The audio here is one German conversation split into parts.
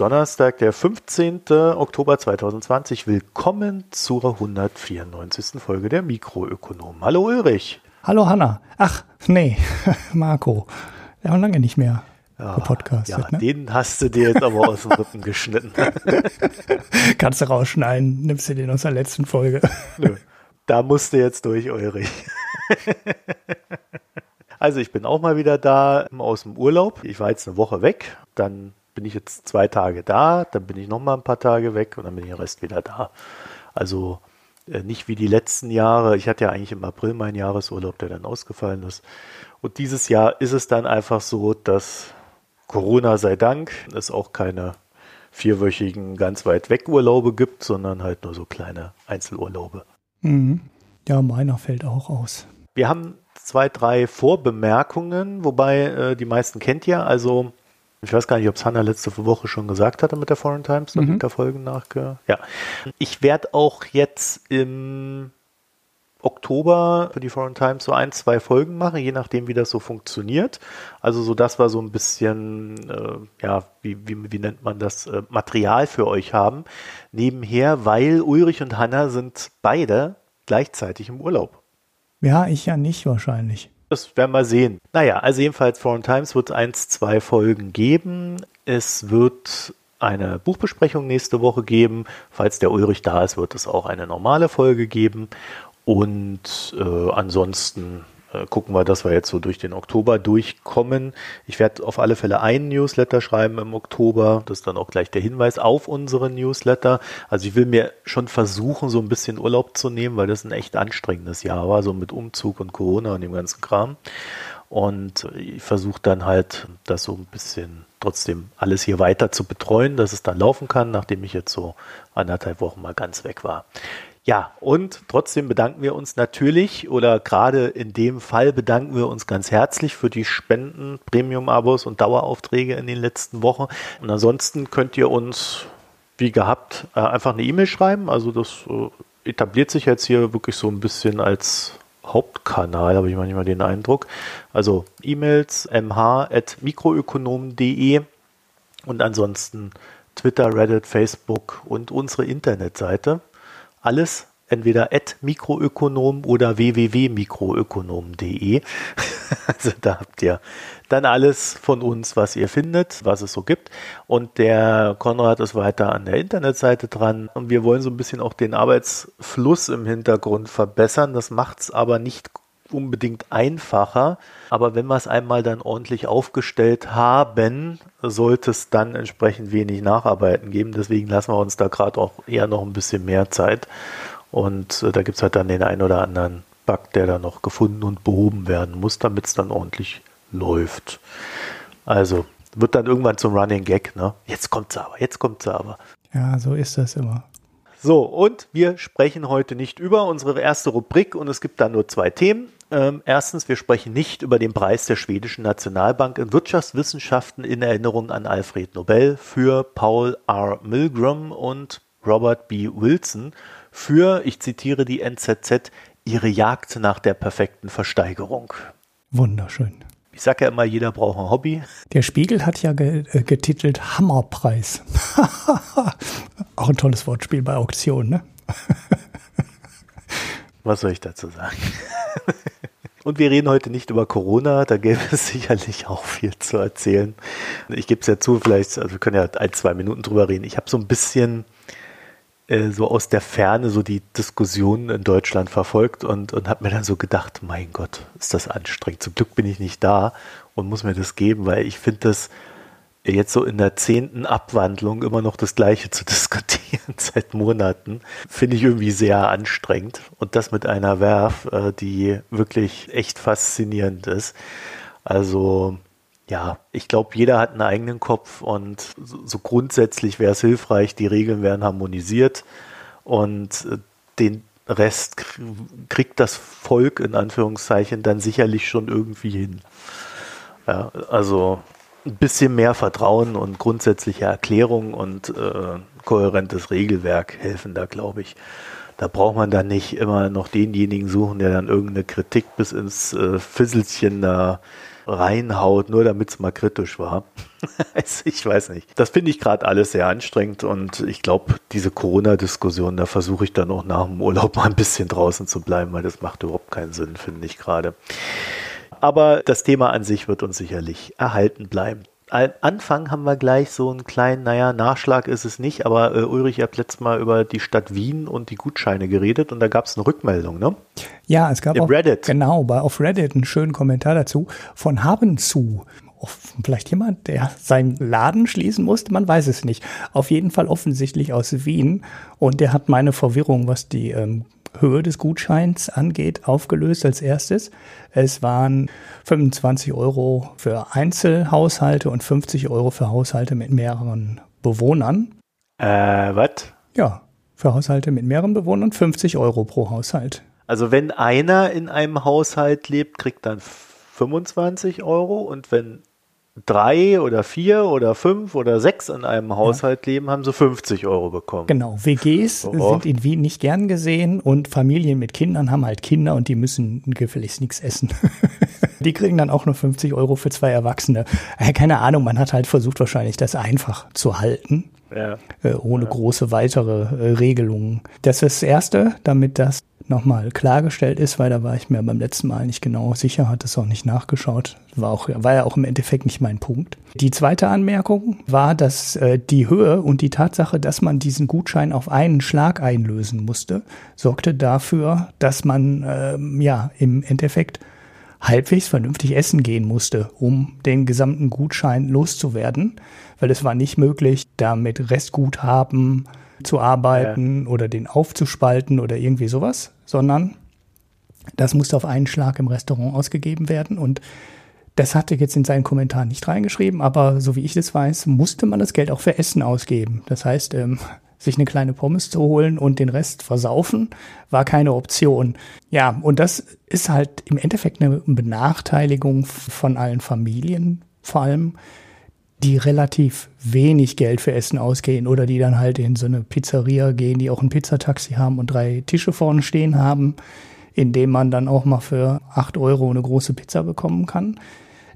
Donnerstag, der 15. Oktober 2020. Willkommen zur 194. Folge der Mikroökonomen. Hallo Ulrich. Hallo Hanna. Ach, nee, Marco. Wir haben lange nicht mehr Ja, gepodcastet. ja ne? den hast du dir jetzt aber aus dem Rippen geschnitten. Kannst du rausschneiden, nimmst du den aus der letzten Folge. Nö, da musst du jetzt durch, Ulrich. Also ich bin auch mal wieder da aus dem Urlaub. Ich war jetzt eine Woche weg, dann bin ich jetzt zwei Tage da, dann bin ich noch mal ein paar Tage weg und dann bin ich den Rest wieder da. Also äh, nicht wie die letzten Jahre. Ich hatte ja eigentlich im April meinen Jahresurlaub, der dann ausgefallen ist. Und dieses Jahr ist es dann einfach so, dass Corona sei Dank es auch keine vierwöchigen ganz weit weg Urlaube gibt, sondern halt nur so kleine Einzelurlaube. Mhm. Ja, meiner fällt auch aus. Wir haben zwei, drei Vorbemerkungen, wobei äh, die meisten kennt ihr. Also ich weiß gar nicht, ob es Hanna letzte Woche schon gesagt hatte mit der Foreign Times, mhm. mit der Folgen nachge. Ja. Ich werde auch jetzt im Oktober für die Foreign Times so ein, zwei Folgen machen, je nachdem, wie das so funktioniert. Also so, dass wir so ein bisschen, äh, ja, wie, wie, wie nennt man das, äh, Material für euch haben. Nebenher, weil Ulrich und Hanna sind beide gleichzeitig im Urlaub. Ja, ich ja nicht wahrscheinlich. Das werden wir sehen. Naja, also jedenfalls Foreign Times wird eins, zwei Folgen geben. Es wird eine Buchbesprechung nächste Woche geben. Falls der Ulrich da ist, wird es auch eine normale Folge geben. Und äh, ansonsten äh, gucken wir, dass wir jetzt so durch den Oktober durchkommen. Ich werde auf alle Fälle einen Newsletter schreiben im Oktober. Das ist dann auch gleich der Hinweis auf unseren Newsletter. Also ich will mir schon versuchen, so ein bisschen Urlaub zu nehmen, weil das ein echt anstrengendes Jahr war, so mit Umzug und Corona und dem ganzen Kram. Und ich versuche dann halt, das so ein bisschen trotzdem alles hier weiter zu betreuen, dass es dann laufen kann, nachdem ich jetzt so anderthalb Wochen mal ganz weg war. Ja, und trotzdem bedanken wir uns natürlich oder gerade in dem Fall bedanken wir uns ganz herzlich für die Spenden, Premium-Abos und Daueraufträge in den letzten Wochen. Und ansonsten könnt ihr uns, wie gehabt, einfach eine E-Mail schreiben. Also das etabliert sich jetzt hier wirklich so ein bisschen als Hauptkanal, habe ich manchmal den Eindruck. Also E-Mails mh.mikroökonomen.de und ansonsten Twitter, Reddit, Facebook und unsere Internetseite alles entweder at mikroökonom oder www.mikroökonom.de. also da habt ihr dann alles von uns, was ihr findet, was es so gibt. Und der Konrad ist weiter an der Internetseite dran. Und wir wollen so ein bisschen auch den Arbeitsfluss im Hintergrund verbessern. Das macht es aber nicht unbedingt einfacher. Aber wenn wir es einmal dann ordentlich aufgestellt haben, sollte es dann entsprechend wenig Nacharbeiten geben. Deswegen lassen wir uns da gerade auch eher noch ein bisschen mehr Zeit. Und äh, da gibt es halt dann den einen oder anderen Bug, der da noch gefunden und behoben werden muss, damit es dann ordentlich läuft. Also wird dann irgendwann zum Running Gag, ne? Jetzt kommt sie aber, jetzt kommt sie aber. Ja, so ist das immer. So, und wir sprechen heute nicht über unsere erste Rubrik und es gibt da nur zwei Themen. Ähm, erstens, wir sprechen nicht über den Preis der schwedischen Nationalbank in Wirtschaftswissenschaften in Erinnerung an Alfred Nobel für Paul R. Milgram und Robert B. Wilson für, ich zitiere die NZZ, ihre Jagd nach der perfekten Versteigerung. Wunderschön. Ich sage ja immer, jeder braucht ein Hobby. Der Spiegel hat ja äh, getitelt Hammerpreis. Auch ein tolles Wortspiel bei Auktionen, ne? Was soll ich dazu sagen? Und wir reden heute nicht über Corona, da gäbe es sicherlich auch viel zu erzählen. Ich gebe es ja zu, vielleicht, also wir können ja ein, zwei Minuten drüber reden. Ich habe so ein bisschen äh, so aus der Ferne so die Diskussionen in Deutschland verfolgt und, und habe mir dann so gedacht, mein Gott, ist das anstrengend. Zum Glück bin ich nicht da und muss mir das geben, weil ich finde das jetzt so in der zehnten Abwandlung immer noch das Gleiche zu diskutieren seit Monaten, finde ich irgendwie sehr anstrengend. Und das mit einer Werf, äh, die wirklich echt faszinierend ist. Also ja, ich glaube, jeder hat einen eigenen Kopf und so, grundsätzlich wäre es hilfreich, die Regeln werden harmonisiert und äh, den Rest kriegt das Volk in Anführungszeichen dann sicherlich schon irgendwie hin. Ja, also ein bisschen mehr Vertrauen und grundsätzliche Erklärung und äh, kohärentes Regelwerk helfen da, glaube ich. Da braucht man dann nicht immer noch denjenigen suchen, der dann irgendeine Kritik bis ins äh, Fisselchen da reinhaut, nur damit es mal kritisch war. ich weiß nicht. Das finde ich gerade alles sehr anstrengend und ich glaube, diese Corona-Diskussion, da versuche ich dann auch nach dem Urlaub mal ein bisschen draußen zu bleiben, weil das macht überhaupt keinen Sinn, finde ich gerade. Aber das Thema an sich wird uns sicherlich erhalten bleiben. Am Anfang haben wir gleich so einen kleinen, naja, Nachschlag ist es nicht, aber äh, Ulrich, ihr habt letztes Mal über die Stadt Wien und die Gutscheine geredet und da gab es eine Rückmeldung, ne? Ja, es gab Im auf, Reddit. Genau, bei, auf Reddit einen schönen Kommentar dazu von Haben zu. Vielleicht jemand, der seinen Laden schließen musste, man weiß es nicht. Auf jeden Fall offensichtlich aus Wien und der hat meine Verwirrung, was die ähm, Höhe des Gutscheins angeht, aufgelöst als erstes. Es waren 25 Euro für Einzelhaushalte und 50 Euro für Haushalte mit mehreren Bewohnern. Äh, was? Ja, für Haushalte mit mehreren Bewohnern 50 Euro pro Haushalt. Also wenn einer in einem Haushalt lebt, kriegt dann 25 Euro und wenn drei oder vier oder fünf oder sechs in einem Haushalt ja. leben, haben sie 50 Euro bekommen. Genau, WGs oh. sind in Wien nicht gern gesehen und Familien mit Kindern haben halt Kinder und die müssen gefälligst nichts essen. die kriegen dann auch nur 50 Euro für zwei Erwachsene. Äh, keine Ahnung, man hat halt versucht wahrscheinlich das einfach zu halten. Ja. Äh, ohne ja. große weitere äh, Regelungen. Das ist das Erste, damit das nochmal klargestellt ist, weil da war ich mir beim letzten Mal nicht genau sicher, hat es auch nicht nachgeschaut. War, auch, war ja auch im Endeffekt nicht mein Punkt. Die zweite Anmerkung war, dass äh, die Höhe und die Tatsache, dass man diesen Gutschein auf einen Schlag einlösen musste, sorgte dafür, dass man ähm, ja im Endeffekt halbwegs vernünftig essen gehen musste, um den gesamten Gutschein loszuwerden, weil es war nicht möglich, da mit Restguthaben zu arbeiten ja. oder den aufzuspalten oder irgendwie sowas, sondern das musste auf einen Schlag im Restaurant ausgegeben werden und das hatte jetzt in seinen Kommentaren nicht reingeschrieben, aber so wie ich das weiß, musste man das Geld auch für Essen ausgeben. Das heißt, ähm, sich eine kleine Pommes zu holen und den Rest versaufen, war keine Option. Ja, und das ist halt im Endeffekt eine Benachteiligung von allen Familien, vor allem, die relativ wenig Geld für Essen ausgehen oder die dann halt in so eine Pizzeria gehen, die auch ein Pizzataxi haben und drei Tische vorne stehen haben, in dem man dann auch mal für acht Euro eine große Pizza bekommen kann.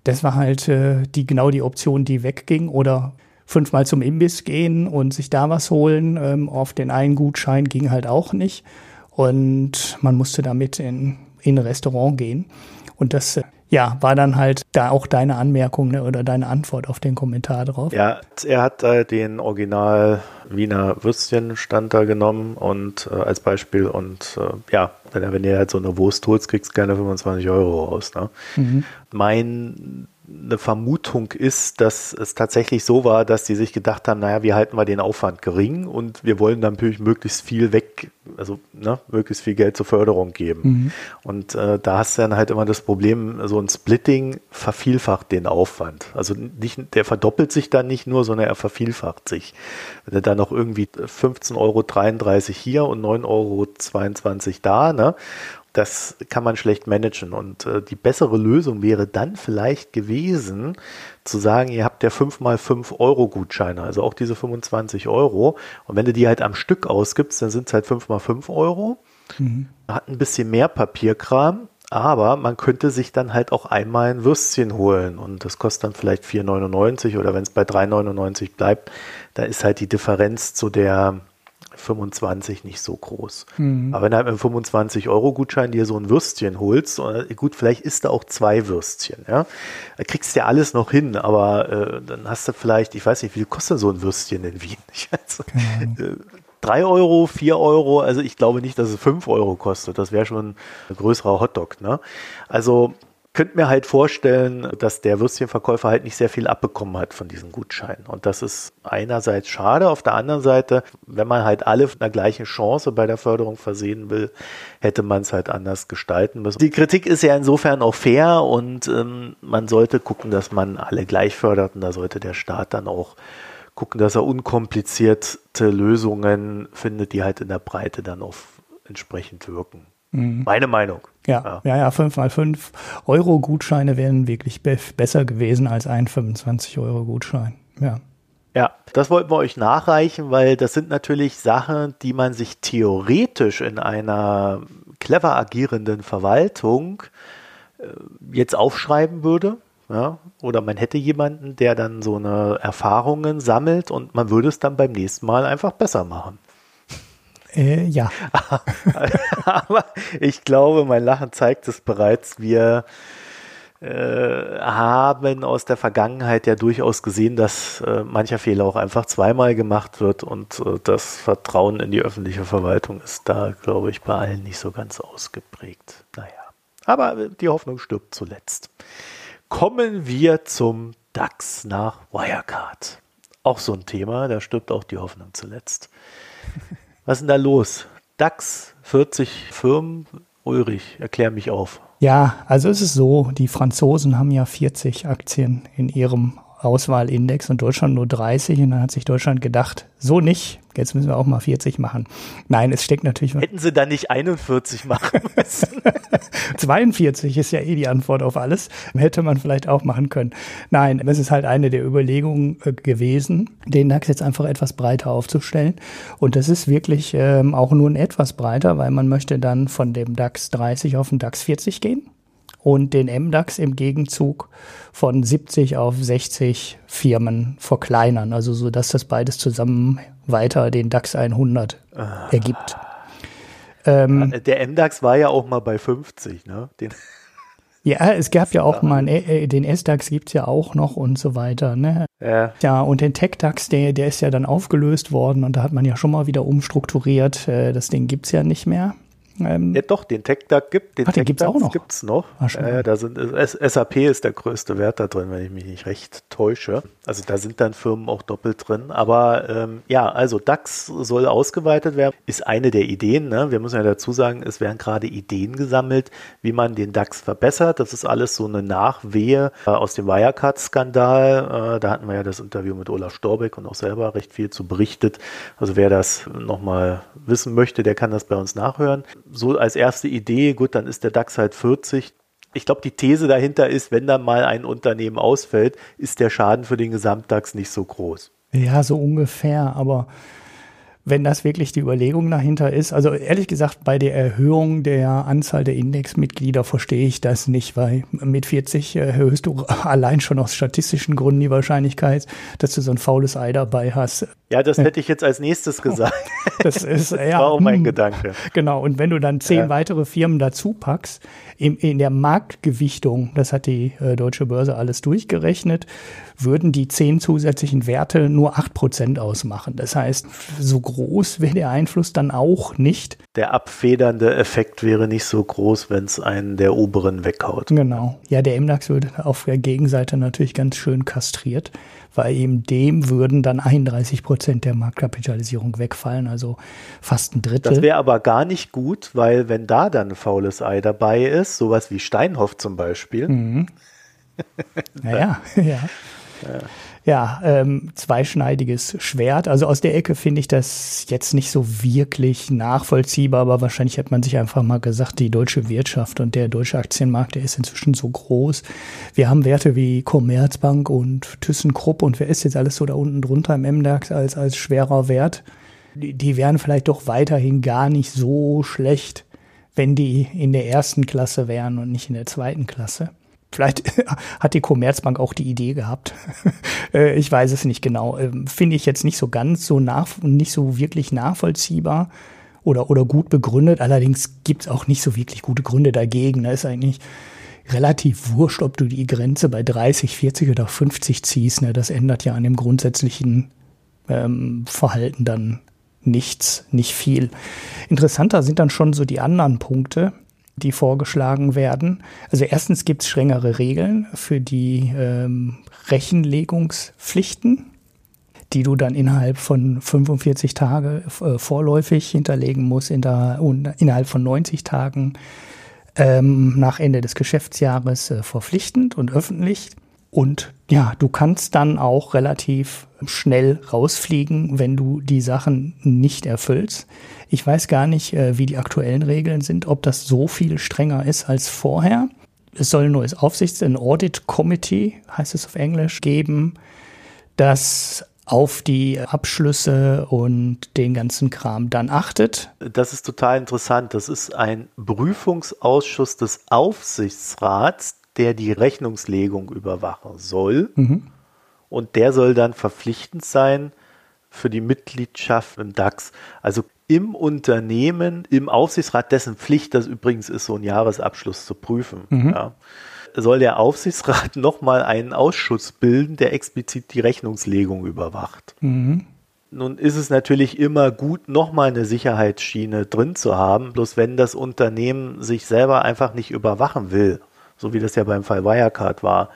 Das war halt äh, die genau die Option, die wegging oder fünfmal zum Imbiss gehen und sich da was holen. Ähm, auf den einen Gutschein ging halt auch nicht und man musste damit in, in ein Restaurant gehen. Und das äh, ja, war dann halt da auch deine Anmerkung ne, oder deine Antwort auf den Kommentar drauf. Ja, er hat äh, den Original Wiener Würstchenstand da genommen und äh, als Beispiel und äh, ja, wenn du halt so eine Wurst holst, kriegst du gerne 25 Euro raus. Ne? Mhm. Mein eine Vermutung ist, dass es tatsächlich so war, dass die sich gedacht haben, naja, wie halten wir den Aufwand gering und wir wollen natürlich möglichst viel weg, also ne, möglichst viel Geld zur Förderung geben. Mhm. Und äh, da hast du dann halt immer das Problem, so ein Splitting vervielfacht den Aufwand. Also nicht, der verdoppelt sich dann nicht nur, sondern er vervielfacht sich. Wenn du dann noch irgendwie 15,33 Euro hier und 9,22 Euro da, ne? Das kann man schlecht managen. Und äh, die bessere Lösung wäre dann vielleicht gewesen, zu sagen, ihr habt ja 5 mal 5 Euro Gutscheine, also auch diese 25 Euro. Und wenn du die halt am Stück ausgibst, dann sind es halt 5 mal 5 Euro. Mhm. Hat ein bisschen mehr Papierkram, aber man könnte sich dann halt auch einmal ein Würstchen holen und das kostet dann vielleicht 4,99 oder wenn es bei 3,99 bleibt, da ist halt die Differenz zu der 25 nicht so groß. Mhm. Aber wenn du halt mit einem 25-Euro-Gutschein dir so ein Würstchen holst, gut, vielleicht isst du auch zwei Würstchen, ja. Da kriegst du ja alles noch hin, aber äh, dann hast du vielleicht, ich weiß nicht, wie viel kostet so ein Würstchen in Wien? Ich weiß, äh, 3 Euro, 4 Euro, also ich glaube nicht, dass es 5 Euro kostet. Das wäre schon ein größerer Hotdog, ne? Also könnte mir halt vorstellen, dass der Würstchenverkäufer halt nicht sehr viel abbekommen hat von diesen Gutscheinen. Und das ist einerseits schade. Auf der anderen Seite, wenn man halt alle mit einer gleichen Chance bei der Förderung versehen will, hätte man es halt anders gestalten müssen. Die Kritik ist ja insofern auch fair und ähm, man sollte gucken, dass man alle gleich fördert und da sollte der Staat dann auch gucken, dass er unkomplizierte Lösungen findet, die halt in der Breite dann auch entsprechend wirken. Mhm. Meine Meinung. Ja, ja, ja, 5 mal 5 Euro Gutscheine wären wirklich be besser gewesen als ein 25 Euro Gutschein. Ja. Ja, das wollten wir euch nachreichen, weil das sind natürlich Sachen, die man sich theoretisch in einer clever agierenden Verwaltung äh, jetzt aufschreiben würde, Ja? Oder man hätte jemanden, der dann so eine Erfahrungen sammelt und man würde es dann beim nächsten Mal einfach besser machen. Äh, ja. Aber ich glaube, mein Lachen zeigt es bereits. Wir äh, haben aus der Vergangenheit ja durchaus gesehen, dass äh, mancher Fehler auch einfach zweimal gemacht wird und äh, das Vertrauen in die öffentliche Verwaltung ist da, glaube ich, bei allen nicht so ganz ausgeprägt. Naja, aber die Hoffnung stirbt zuletzt. Kommen wir zum DAX nach Wirecard. Auch so ein Thema, da stirbt auch die Hoffnung zuletzt. Was ist denn da los? DAX, 40 Firmen. Ulrich, erklär mich auf. Ja, also es ist so, die Franzosen haben ja 40 Aktien in ihrem Auswahlindex und Deutschland nur 30 und dann hat sich Deutschland gedacht, so nicht, jetzt müssen wir auch mal 40 machen. Nein, es steckt natürlich. Hätten sie da nicht 41 machen müssen? 42 ist ja eh die Antwort auf alles. Hätte man vielleicht auch machen können. Nein, es ist halt eine der Überlegungen äh, gewesen, den DAX jetzt einfach etwas breiter aufzustellen. Und das ist wirklich ähm, auch nur ein etwas breiter, weil man möchte dann von dem DAX 30 auf den DAX 40 gehen und den MDAX im Gegenzug von 70 auf 60 Firmen verkleinern, also so dass das beides zusammen weiter den DAX 100 ah. ergibt. Ähm, der MDAX war ja auch mal bei 50, ne? Den ja, es gab ja auch mal, einen, äh, den S-DAX gibt's ja auch noch und so weiter. Ne? Ja. ja, und den Tech-DAX, der, der ist ja dann aufgelöst worden und da hat man ja schon mal wieder umstrukturiert. Äh, das Ding gibt's ja nicht mehr. Ähm, ja, doch, den TechDAX gibt den Ach, den gibt's auch noch. Gibt's noch. Ach, äh, da sind, SAP ist der größte Wert da drin, wenn ich mich nicht recht täusche. Also da sind dann Firmen auch doppelt drin. Aber ähm, ja, also DAX soll ausgeweitet werden, ist eine der Ideen. Ne? Wir müssen ja dazu sagen, es werden gerade Ideen gesammelt, wie man den DAX verbessert. Das ist alles so eine Nachwehe äh, aus dem Wirecard-Skandal. Äh, da hatten wir ja das Interview mit Olaf Storbeck und auch selber recht viel zu berichtet. Also wer das nochmal wissen möchte, der kann das bei uns nachhören so als erste Idee, gut, dann ist der DAX halt 40. Ich glaube, die These dahinter ist, wenn dann mal ein Unternehmen ausfällt, ist der Schaden für den Gesamtdax nicht so groß. Ja, so ungefähr, aber wenn das wirklich die Überlegung dahinter ist. Also ehrlich gesagt, bei der Erhöhung der Anzahl der Indexmitglieder verstehe ich das nicht, weil mit 40 erhöhst du allein schon aus statistischen Gründen die Wahrscheinlichkeit, dass du so ein faules Ei dabei hast. Ja, das hätte ich jetzt als nächstes gesagt. Das ist das ja war auch mein hm. Gedanke. Genau. Und wenn du dann zehn ja. weitere Firmen dazu packst, in, in der Marktgewichtung, das hat die äh, Deutsche Börse alles durchgerechnet, würden die zehn zusätzlichen Werte nur acht Prozent ausmachen. Das heißt, so groß wäre der Einfluss dann auch nicht. Der abfedernde Effekt wäre nicht so groß, wenn es einen der oberen weghaut. Genau. Ja, der MDAX würde auf der Gegenseite natürlich ganz schön kastriert, weil eben dem würden dann 31 Prozent der Marktkapitalisierung wegfallen, also fast ein Drittel. Das wäre aber gar nicht gut, weil wenn da dann ein faules Ei dabei ist, sowas wie Steinhoff zum Beispiel. Mhm. naja, ja. Ja, ähm, zweischneidiges Schwert. Also aus der Ecke finde ich das jetzt nicht so wirklich nachvollziehbar, aber wahrscheinlich hat man sich einfach mal gesagt, die deutsche Wirtschaft und der deutsche Aktienmarkt, der ist inzwischen so groß. Wir haben Werte wie Commerzbank und ThyssenKrupp und wer ist jetzt alles so da unten drunter im MDAX als, als schwerer Wert? Die, die wären vielleicht doch weiterhin gar nicht so schlecht, wenn die in der ersten Klasse wären und nicht in der zweiten Klasse. Vielleicht hat die Commerzbank auch die Idee gehabt. Äh, ich weiß es nicht genau. Ähm, finde ich jetzt nicht so ganz so nach, nicht so wirklich nachvollziehbar oder, oder gut begründet. Allerdings gibt es auch nicht so wirklich gute Gründe dagegen. Da ist eigentlich relativ wurscht, ob du die Grenze bei 30, 40 oder 50 ziehst. Ne? Das ändert ja an dem grundsätzlichen ähm, Verhalten dann nichts, nicht viel. Interessanter sind dann schon so die anderen Punkte die vorgeschlagen werden. Also erstens gibt es strengere Regeln für die ähm, Rechenlegungspflichten, die du dann innerhalb von 45 Tagen äh, vorläufig hinterlegen musst, in der, innerhalb von 90 Tagen ähm, nach Ende des Geschäftsjahres äh, verpflichtend und öffentlich. Und ja, du kannst dann auch relativ schnell rausfliegen, wenn du die Sachen nicht erfüllst. Ich weiß gar nicht, äh, wie die aktuellen Regeln sind, ob das so viel strenger ist als vorher. Es soll ein neues Aufsichts-, ein Audit Committee, heißt es auf Englisch, geben, das auf die Abschlüsse und den ganzen Kram dann achtet. Das ist total interessant. Das ist ein Prüfungsausschuss des Aufsichtsrats, der die Rechnungslegung überwachen soll. Mhm. Und der soll dann verpflichtend sein für die Mitgliedschaft im DAX. Also im Unternehmen, im Aufsichtsrat, dessen Pflicht das übrigens ist, so einen Jahresabschluss zu prüfen. Mhm. Ja, soll der Aufsichtsrat nochmal einen Ausschuss bilden, der explizit die Rechnungslegung überwacht. Mhm. Nun ist es natürlich immer gut, nochmal eine Sicherheitsschiene drin zu haben, bloß wenn das Unternehmen sich selber einfach nicht überwachen will, so wie das ja beim Fall Wirecard war,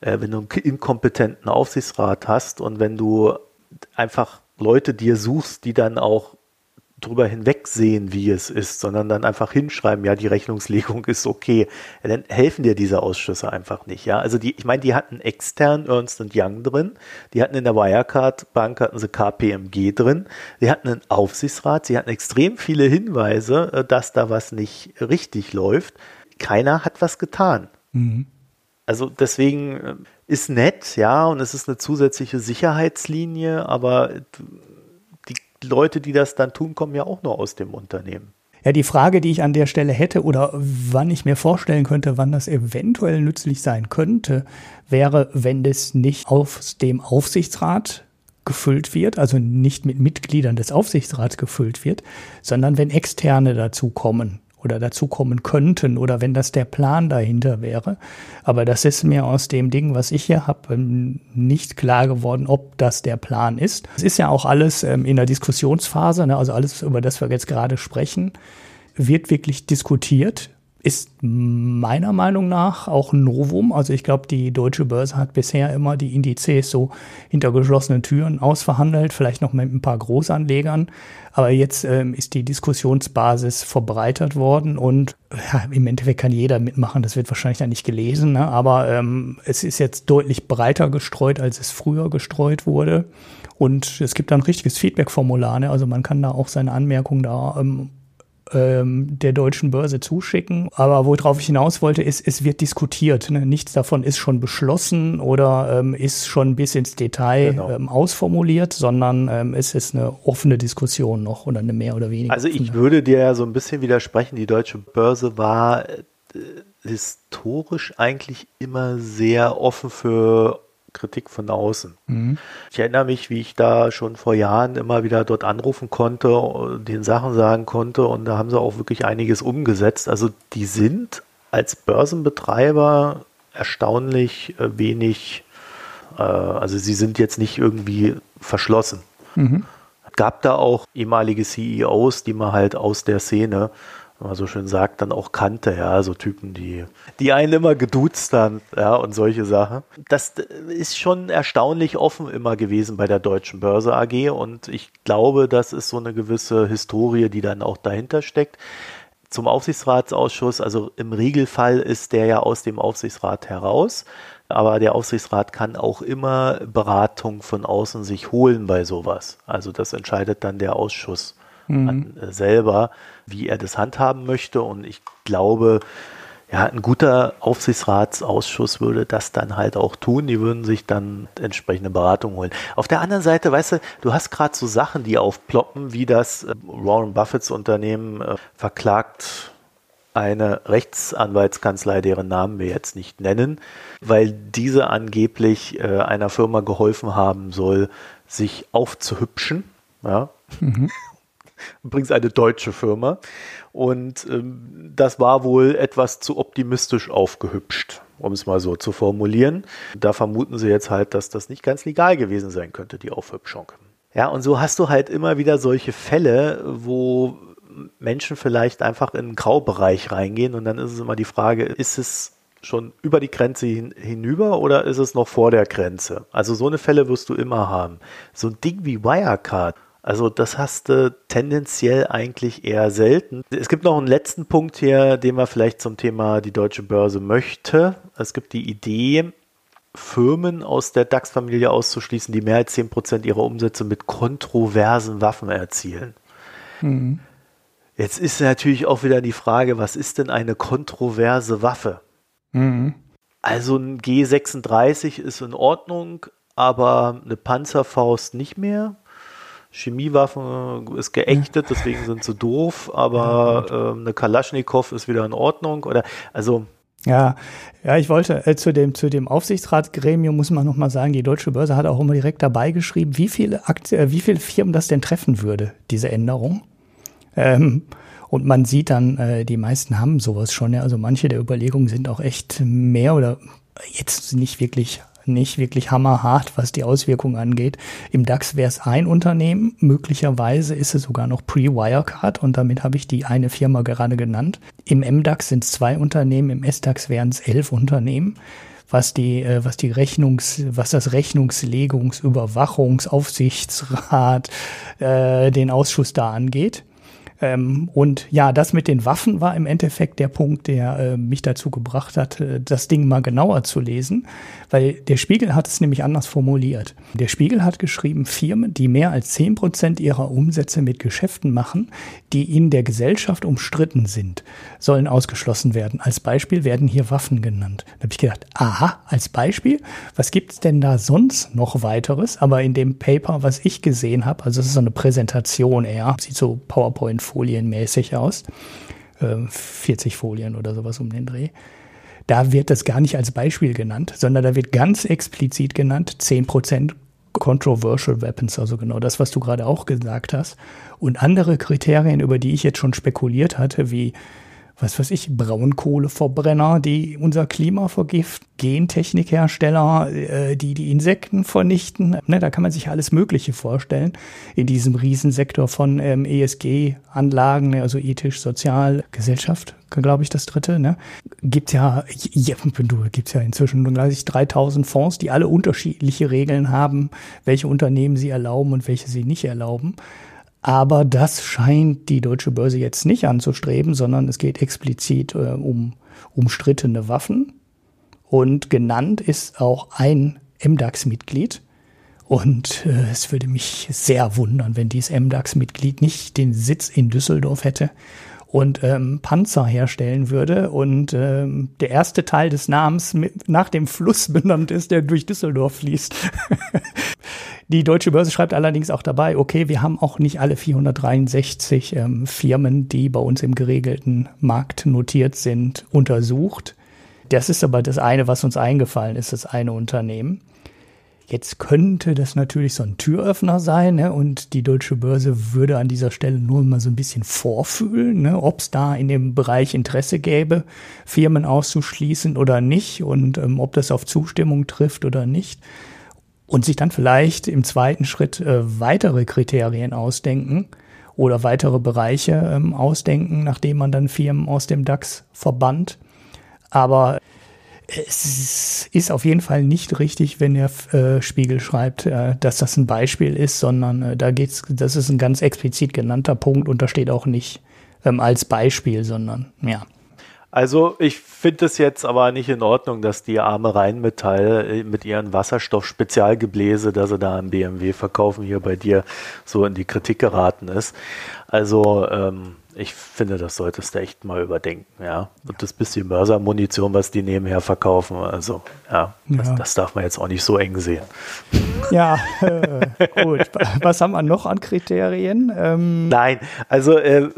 äh, wenn du einen inkompetenten Aufsichtsrat hast und wenn du einfach Leute dir suchst, die dann auch drüber hinwegsehen, wie es ist, sondern dann einfach hinschreiben, ja, die Rechnungslegung ist okay. Ja, dann helfen dir diese Ausschüsse einfach nicht, ja. Also die, ich meine, die hatten extern Ernst Young drin, die hatten in der Wirecard Bank hatten sie KPMG drin, die hatten einen Aufsichtsrat, sie hatten extrem viele Hinweise, äh, dass da was nicht richtig läuft. Keiner hat was getan. Mhm. Also deswegen äh, ist nett, ja, und es ist eine zusätzliche Sicherheitslinie, aber Leute, die das dann tun, kommen ja auch nur aus dem Unternehmen. Ja, die Frage, die ich an der Stelle hätte oder wann ich mir vorstellen könnte, wann das eventuell nützlich sein könnte, wäre, wenn das nicht aus dem Aufsichtsrat gefüllt wird, also nicht mit Mitgliedern des Aufsichtsrats gefüllt wird, sondern wenn Externe dazu kommen oder dazukommen könnten oder wenn das der Plan dahinter wäre. Aber das ist mir aus dem Ding, was ich hier habe, ähm, nicht klar geworden, ob das der Plan ist. Es ist ja auch alles ähm, in der Diskussionsphase, ne? also alles, über das wir jetzt gerade sprechen, wird wirklich diskutiert ist meiner Meinung nach auch ein Novum. Also ich glaube, die deutsche Börse hat bisher immer die Indizes so hinter geschlossenen Türen ausverhandelt, vielleicht noch mit ein paar Großanlegern. Aber jetzt ähm, ist die Diskussionsbasis verbreitert worden und ja, im Endeffekt kann jeder mitmachen. Das wird wahrscheinlich dann nicht gelesen, ne? aber ähm, es ist jetzt deutlich breiter gestreut, als es früher gestreut wurde. Und es gibt dann ein richtiges Feedback-Formular. Ne? Also man kann da auch seine Anmerkungen da ähm, ähm, der deutschen Börse zuschicken. Aber worauf ich hinaus wollte, ist, es wird diskutiert. Ne? Nichts davon ist schon beschlossen oder ähm, ist schon bis ins Detail genau. ähm, ausformuliert, sondern ähm, es ist eine offene Diskussion noch oder eine mehr oder weniger. Also ich würde dir ja so ein bisschen widersprechen. Die deutsche Börse war äh, historisch eigentlich immer sehr offen für Kritik von außen. Mhm. Ich erinnere mich, wie ich da schon vor Jahren immer wieder dort anrufen konnte, den Sachen sagen konnte und da haben sie auch wirklich einiges umgesetzt. Also die sind als Börsenbetreiber erstaunlich äh, wenig, äh, also sie sind jetzt nicht irgendwie verschlossen. Mhm. Gab da auch ehemalige CEOs, die man halt aus der Szene man so schön sagt, dann auch kannte, ja, so Typen, die, die einen immer geduzt haben, ja, und solche Sachen. Das ist schon erstaunlich offen immer gewesen bei der Deutschen Börse AG und ich glaube, das ist so eine gewisse Historie, die dann auch dahinter steckt. Zum Aufsichtsratsausschuss, also im Regelfall ist der ja aus dem Aufsichtsrat heraus, aber der Aufsichtsrat kann auch immer Beratung von außen sich holen bei sowas. Also das entscheidet dann der Ausschuss mhm. an, äh, selber, wie er das handhaben möchte. Und ich glaube, ja, ein guter Aufsichtsratsausschuss würde das dann halt auch tun. Die würden sich dann entsprechende Beratung holen. Auf der anderen Seite, weißt du, du hast gerade so Sachen, die aufploppen, wie das äh, Warren Buffetts Unternehmen äh, verklagt eine Rechtsanwaltskanzlei, deren Namen wir jetzt nicht nennen, weil diese angeblich äh, einer Firma geholfen haben soll, sich aufzuhübschen. Ja. Mhm. Übrigens eine deutsche Firma. Und ähm, das war wohl etwas zu optimistisch aufgehübscht, um es mal so zu formulieren. Da vermuten sie jetzt halt, dass das nicht ganz legal gewesen sein könnte, die Aufhübschung. Ja, und so hast du halt immer wieder solche Fälle, wo Menschen vielleicht einfach in einen Graubereich reingehen und dann ist es immer die Frage, ist es schon über die Grenze hin, hinüber oder ist es noch vor der Grenze? Also so eine Fälle wirst du immer haben. So ein Ding wie Wirecard also das hast du tendenziell eigentlich eher selten. Es gibt noch einen letzten Punkt hier, den man vielleicht zum Thema die deutsche Börse möchte. Es gibt die Idee, Firmen aus der DAX-Familie auszuschließen, die mehr als 10% ihrer Umsätze mit kontroversen Waffen erzielen. Mhm. Jetzt ist natürlich auch wieder die Frage, was ist denn eine kontroverse Waffe? Mhm. Also ein G36 ist in Ordnung, aber eine Panzerfaust nicht mehr. Chemiewaffen ist geächtet, deswegen sind sie doof, aber äh, eine Kalaschnikow ist wieder in Ordnung. Oder also Ja, ja, ich wollte äh, zu dem zu dem Aufsichtsratsgremium muss man noch mal sagen, die Deutsche Börse hat auch immer direkt dabei geschrieben, wie viele Aktien, äh, wie viele Firmen das denn treffen würde, diese Änderung. Ähm, und man sieht dann, äh, die meisten haben sowas schon. Ja. Also manche der Überlegungen sind auch echt mehr oder jetzt nicht wirklich nicht wirklich hammerhart, was die Auswirkungen angeht. Im DAX wäre es ein Unternehmen, möglicherweise ist es sogar noch Pre-Wirecard und damit habe ich die eine Firma gerade genannt. Im MDAX sind es zwei Unternehmen, im SDAX wären es elf Unternehmen was die, äh, was die Rechnungs, was das Rechnungslegungs-, Überwachungs-, Aufsichtsrat, äh, den Ausschuss da angeht. Ähm, und ja, das mit den Waffen war im Endeffekt der Punkt, der äh, mich dazu gebracht hat, äh, das Ding mal genauer zu lesen, weil der Spiegel hat es nämlich anders formuliert. Der Spiegel hat geschrieben, Firmen, die mehr als zehn Prozent ihrer Umsätze mit Geschäften machen, die in der Gesellschaft umstritten sind, sollen ausgeschlossen werden. Als Beispiel werden hier Waffen genannt. Da habe ich gedacht, aha, als Beispiel, was gibt's denn da sonst noch weiteres? Aber in dem Paper, was ich gesehen habe, also es ist so eine Präsentation eher, sieht so PowerPoint folienmäßig aus. 40 ähm, Folien oder sowas um den Dreh. Da wird das gar nicht als Beispiel genannt, sondern da wird ganz explizit genannt 10% Controversial Weapons, also genau das, was du gerade auch gesagt hast. Und andere Kriterien, über die ich jetzt schon spekuliert hatte, wie was weiß ich, Braunkohleverbrenner, die unser Klima vergiften, Gentechnikhersteller, äh, die die Insekten vernichten. Ne, da kann man sich alles Mögliche vorstellen in diesem Riesensektor von ähm, ESG-Anlagen, ne, also ethisch, sozial, Gesellschaft, glaube ich, das dritte. Ne? Gibt ja, ja, gibt's ja inzwischen, glaube ich, 3000 Fonds, die alle unterschiedliche Regeln haben, welche Unternehmen sie erlauben und welche sie nicht erlauben. Aber das scheint die deutsche Börse jetzt nicht anzustreben, sondern es geht explizit äh, um umstrittene Waffen. Und genannt ist auch ein MDAX-Mitglied. Und äh, es würde mich sehr wundern, wenn dieses MDAX-Mitglied nicht den Sitz in Düsseldorf hätte und ähm, Panzer herstellen würde. Und ähm, der erste Teil des Namens mit, nach dem Fluss benannt ist, der durch Düsseldorf fließt. Die Deutsche Börse schreibt allerdings auch dabei, okay, wir haben auch nicht alle 463 ähm, Firmen, die bei uns im geregelten Markt notiert sind, untersucht. Das ist aber das eine, was uns eingefallen ist, das eine Unternehmen. Jetzt könnte das natürlich so ein Türöffner sein ne? und die deutsche Börse würde an dieser Stelle nur mal so ein bisschen vorfühlen, ne? ob es da in dem Bereich Interesse gäbe, Firmen auszuschließen oder nicht und ähm, ob das auf Zustimmung trifft oder nicht und sich dann vielleicht im zweiten Schritt äh, weitere Kriterien ausdenken oder weitere Bereiche ähm, ausdenken, nachdem man dann Firmen aus dem DAX verbannt. Aber es ist auf jeden Fall nicht richtig, wenn der äh, Spiegel schreibt, äh, dass das ein Beispiel ist, sondern äh, da geht's, das ist ein ganz explizit genannter Punkt und da steht auch nicht ähm, als Beispiel, sondern ja. Also ich finde es jetzt aber nicht in Ordnung, dass die arme Rheinmetall äh, mit ihren Wasserstoff-Spezialgebläse, dass sie da im BMW verkaufen, hier bei dir so in die Kritik geraten ist. Also ähm, ich finde, das solltest du echt mal überdenken, ja. Und das bisschen Mörsermunition, was die nebenher verkaufen, also ja, das, ja. das darf man jetzt auch nicht so eng sehen. Ja, äh, gut. Was haben wir noch an Kriterien? Ähm Nein, also äh,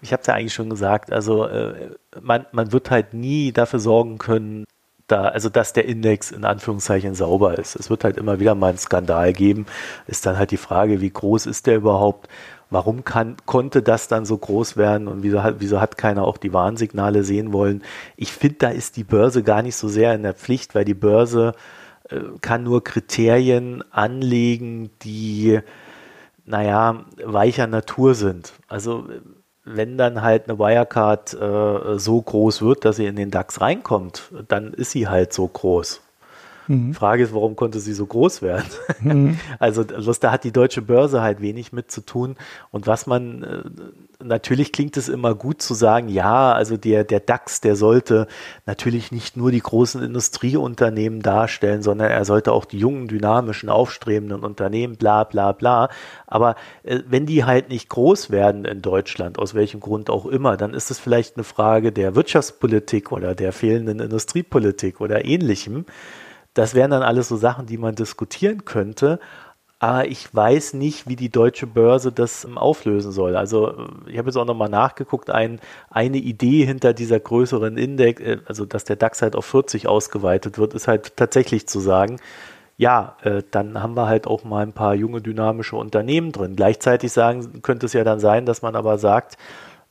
ich habe es ja eigentlich schon gesagt, also äh, man, man wird halt nie dafür sorgen können, da, also dass der Index in Anführungszeichen sauber ist. Es wird halt immer wieder mal einen Skandal geben. Ist dann halt die Frage, wie groß ist der überhaupt? Warum kann, konnte das dann so groß werden und wieso hat, wieso hat keiner auch die Warnsignale sehen wollen? Ich finde, da ist die Börse gar nicht so sehr in der Pflicht, weil die Börse äh, kann nur Kriterien anlegen, die, naja, weicher Natur sind. Also wenn dann halt eine Wirecard äh, so groß wird, dass sie in den DAX reinkommt, dann ist sie halt so groß. Mhm. Frage ist, warum konnte sie so groß werden? Mhm. Also da hat die deutsche Börse halt wenig mit zu tun. Und was man, äh, natürlich klingt es immer gut zu sagen, ja, also der, der DAX, der sollte natürlich nicht nur die großen Industrieunternehmen darstellen, sondern er sollte auch die jungen, dynamischen, aufstrebenden Unternehmen, bla bla bla. Aber äh, wenn die halt nicht groß werden in Deutschland, aus welchem Grund auch immer, dann ist es vielleicht eine Frage der Wirtschaftspolitik oder der fehlenden Industriepolitik oder ähnlichem. Das wären dann alles so Sachen, die man diskutieren könnte. aber ich weiß nicht, wie die deutsche Börse das ähm, auflösen soll. Also ich habe jetzt auch nochmal nachgeguckt, ein, eine Idee hinter dieser größeren Index, äh, also dass der DAX halt auf 40 ausgeweitet wird, ist halt tatsächlich zu sagen, ja, äh, dann haben wir halt auch mal ein paar junge dynamische Unternehmen drin. Gleichzeitig sagen, könnte es ja dann sein, dass man aber sagt,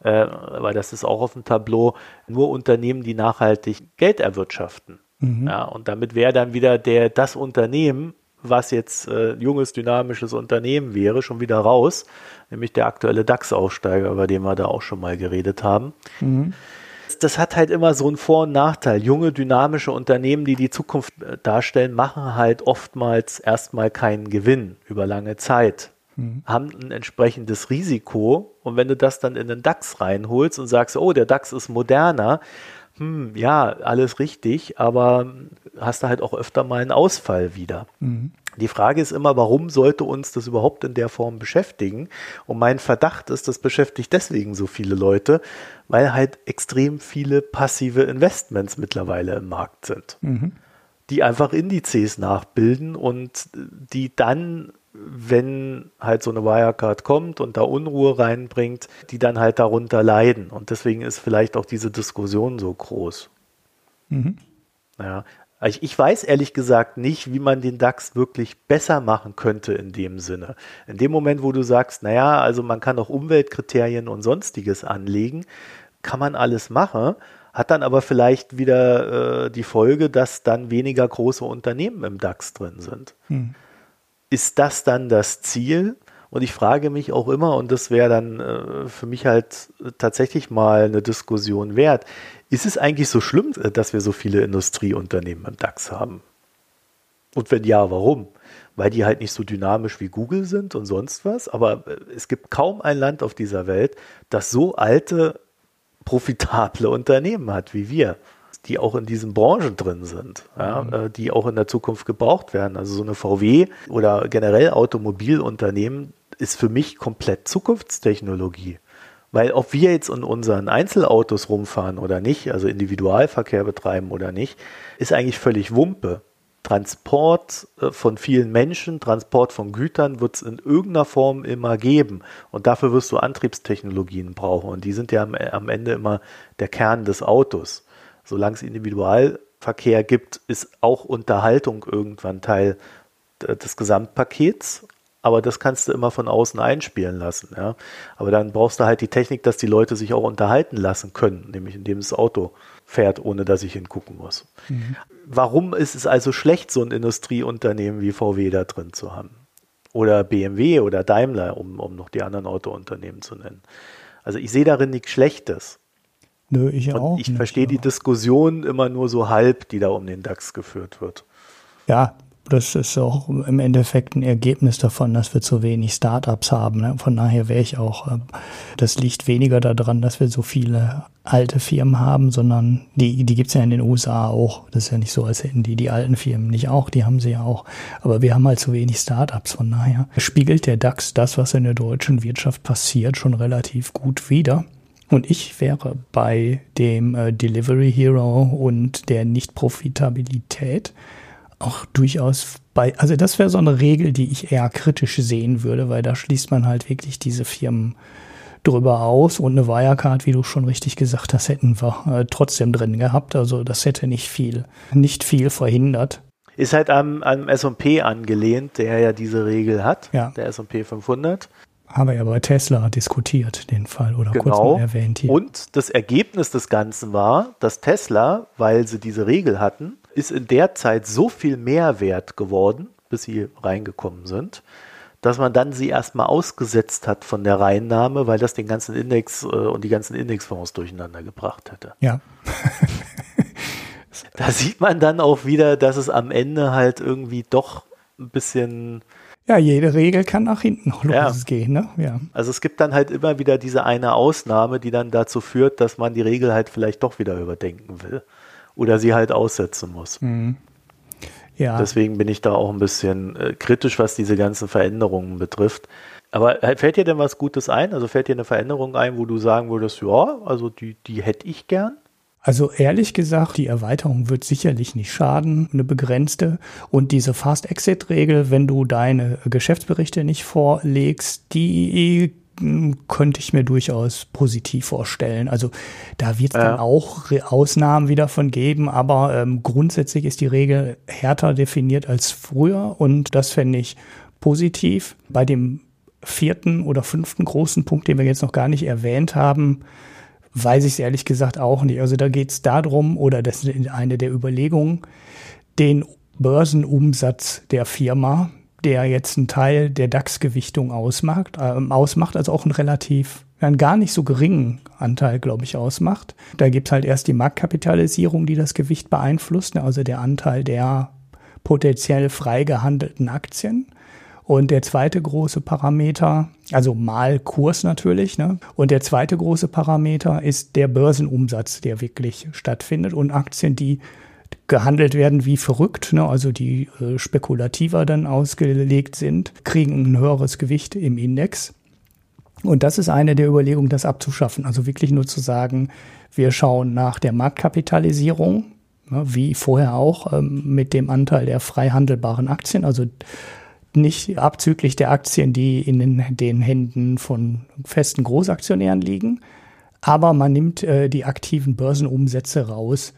äh, weil das ist auch auf dem Tableau, nur Unternehmen, die nachhaltig Geld erwirtschaften. Mhm. Ja, und damit wäre dann wieder der, das Unternehmen, was jetzt äh, junges, dynamisches Unternehmen wäre, schon wieder raus, nämlich der aktuelle DAX-Aufsteiger, über den wir da auch schon mal geredet haben. Mhm. Das hat halt immer so einen Vor- und Nachteil. Junge, dynamische Unternehmen, die die Zukunft äh, darstellen, machen halt oftmals erstmal keinen Gewinn über lange Zeit, mhm. haben ein entsprechendes Risiko. Und wenn du das dann in den DAX reinholst und sagst, oh, der DAX ist moderner, hm, ja, alles richtig, aber hast du halt auch öfter mal einen Ausfall wieder. Mhm. Die Frage ist immer, warum sollte uns das überhaupt in der Form beschäftigen? Und mein Verdacht ist, das beschäftigt deswegen so viele Leute, weil halt extrem viele passive Investments mittlerweile im Markt sind, mhm. die einfach Indizes nachbilden und die dann wenn halt so eine Wirecard kommt und da Unruhe reinbringt, die dann halt darunter leiden. Und deswegen ist vielleicht auch diese Diskussion so groß. Mhm. Ja, also ich weiß ehrlich gesagt nicht, wie man den DAX wirklich besser machen könnte in dem Sinne. In dem Moment, wo du sagst, naja, also man kann auch Umweltkriterien und sonstiges anlegen, kann man alles machen, hat dann aber vielleicht wieder äh, die Folge, dass dann weniger große Unternehmen im DAX drin sind. Mhm ist das dann das Ziel? Und ich frage mich auch immer, und das wäre dann äh, für mich halt tatsächlich mal eine Diskussion wert, ist es eigentlich so schlimm, äh, dass wir so viele Industrieunternehmen im DAX haben? Und wenn ja, warum? Weil die halt nicht so dynamisch wie Google sind und sonst was. Aber äh, es gibt kaum ein Land auf dieser Welt, das so alte, profitable Unternehmen hat wie wir die auch in diesen Branchen drin sind, ja, mhm. Äh, die auch in der Zukunft gebraucht werden. Also so eine VW oder generell Automobilunternehmen ist für mich komplett Zukunftstechnologie. Weil ob wir jetzt in unseren Einzelautos rumfahren oder nicht, also Individualverkehr betreiben oder nicht, ist eigentlich völlig Wumpe. Transport äh, von vielen Menschen, Transport von Gütern wird es in irgendeiner Form immer geben. Und dafür wirst du Antriebstechnologien brauchen. Und die sind ja am, am Ende immer der Kern des Autos solange es Individualverkehr gibt, ist auch Unterhaltung irgendwann Teil des Gesamtpakets. Aber das kannst du immer von außen einspielen lassen. Ja? Aber dann brauchst du halt die Technik, dass die Leute sich auch unterhalten lassen können, nämlich indem das Auto fährt, ohne dass ich hingucken muss. Mhm. Warum ist es also schlecht, so ein Industrieunternehmen wie VW da drin zu haben? Oder BMW oder Daimler, um, um noch die anderen Autounternehmen zu nennen. Also ich sehe darin nichts Schlechtes. Nö, ich Und auch. Ich verstehe die Diskussion immer nur so halb, die da um den DAX geführt wird. Ja, das ist auch im Endeffekt ein Ergebnis davon, dass wir zu wenig Startups haben. Ne? Von daher wäre ich auch, ähm, das liegt weniger daran, dass wir so viele alte Firmen haben, sondern die, die gibt's ja in den USA auch. Das ist ja nicht so, als hätten die die alten Firmen nicht auch, die haben sie ja auch. Aber wir haben halt zu wenig Startups. Von daher spiegelt der DAX das, was in der deutschen Wirtschaft passiert, schon relativ gut wider. Und ich wäre bei dem äh, Delivery Hero und der Nicht-Profitabilität auch durchaus bei, also das wäre so eine Regel, die ich eher kritisch sehen würde, weil da schließt man halt wirklich diese Firmen drüber aus und eine Wirecard, wie du schon richtig gesagt hast, hätten wir äh, trotzdem drin gehabt. Also das hätte nicht viel, nicht viel verhindert. Ist halt am, am S&P angelehnt, der ja diese Regel hat, ja. der S&P 500 haben wir ja bei Tesla diskutiert, den Fall oder genau. kurz mal erwähnt hier. Und das Ergebnis des Ganzen war, dass Tesla, weil sie diese Regel hatten, ist in der Zeit so viel mehr wert geworden, bis sie reingekommen sind, dass man dann sie erstmal ausgesetzt hat von der Reinnahme, weil das den ganzen Index äh, und die ganzen Indexfonds durcheinander gebracht hätte. Ja. da sieht man dann auch wieder, dass es am Ende halt irgendwie doch ein bisschen ja, jede Regel kann nach hinten losgehen, ja. ne? Ja. Also es gibt dann halt immer wieder diese eine Ausnahme, die dann dazu führt, dass man die Regel halt vielleicht doch wieder überdenken will. Oder sie halt aussetzen muss. Mhm. Ja. Deswegen bin ich da auch ein bisschen äh, kritisch, was diese ganzen Veränderungen betrifft. Aber fällt dir denn was Gutes ein? Also fällt dir eine Veränderung ein, wo du sagen würdest, ja, also die, die hätte ich gern? Also ehrlich gesagt, die Erweiterung wird sicherlich nicht schaden, eine begrenzte. Und diese Fast-Exit-Regel, wenn du deine Geschäftsberichte nicht vorlegst, die könnte ich mir durchaus positiv vorstellen. Also da wird es ja. dann auch Ausnahmen wieder von geben, aber ähm, grundsätzlich ist die Regel härter definiert als früher und das fände ich positiv. Bei dem vierten oder fünften großen Punkt, den wir jetzt noch gar nicht erwähnt haben, weiß ich es ehrlich gesagt auch nicht. Also da geht es darum, oder das ist eine der Überlegungen, den Börsenumsatz der Firma, der jetzt einen Teil der DAX-Gewichtung ausmacht, äh, ausmacht, also auch einen relativ, einen gar nicht so geringen Anteil, glaube ich, ausmacht. Da gibt es halt erst die Marktkapitalisierung, die das Gewicht beeinflusst, ne, also der Anteil der potenziell frei gehandelten Aktien. Und der zweite große Parameter, also mal Kurs natürlich, ne? und der zweite große Parameter ist der Börsenumsatz, der wirklich stattfindet und Aktien, die gehandelt werden wie verrückt, ne? also die äh, spekulativer dann ausgelegt sind, kriegen ein höheres Gewicht im Index. Und das ist eine der Überlegungen, das abzuschaffen. Also wirklich nur zu sagen, wir schauen nach der Marktkapitalisierung, ne? wie vorher auch ähm, mit dem Anteil der frei handelbaren Aktien. Also nicht abzüglich der Aktien, die in den, den Händen von festen Großaktionären liegen, aber man nimmt äh, die aktiven Börsenumsätze raus.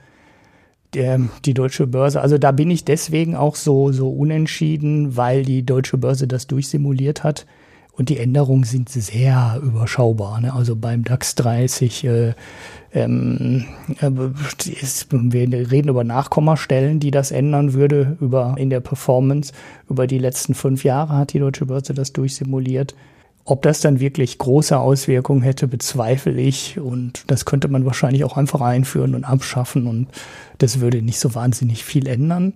Der, die deutsche Börse, also da bin ich deswegen auch so, so unentschieden, weil die deutsche Börse das durchsimuliert hat. Und die Änderungen sind sehr überschaubar. Ne? Also beim DAX 30 äh, ähm, ist, wir reden über Nachkommastellen, die das ändern würde über in der Performance. Über die letzten fünf Jahre hat die Deutsche Börse das durchsimuliert. Ob das dann wirklich große Auswirkungen hätte, bezweifle ich. Und das könnte man wahrscheinlich auch einfach einführen und abschaffen. Und das würde nicht so wahnsinnig viel ändern.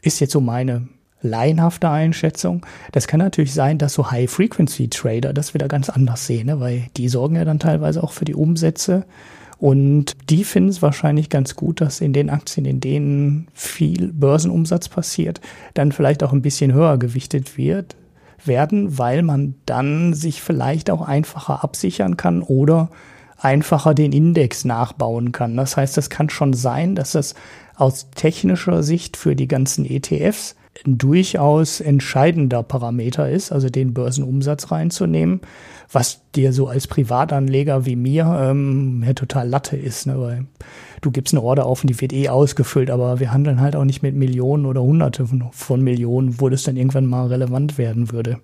Ist jetzt so meine laienhafte Einschätzung. Das kann natürlich sein, dass so High-Frequency-Trader das wieder ganz anders sehen, ne? weil die sorgen ja dann teilweise auch für die Umsätze. Und die finden es wahrscheinlich ganz gut, dass in den Aktien, in denen viel Börsenumsatz passiert, dann vielleicht auch ein bisschen höher gewichtet wird, werden, weil man dann sich vielleicht auch einfacher absichern kann oder einfacher den Index nachbauen kann. Das heißt, es kann schon sein, dass das aus technischer Sicht für die ganzen ETFs ein durchaus entscheidender Parameter ist, also den Börsenumsatz reinzunehmen, was dir so als Privatanleger wie mir ähm, ja, total Latte ist, ne? weil du gibst eine Order auf und die wird eh ausgefüllt, aber wir handeln halt auch nicht mit Millionen oder Hunderte von Millionen, wo das dann irgendwann mal relevant werden würde.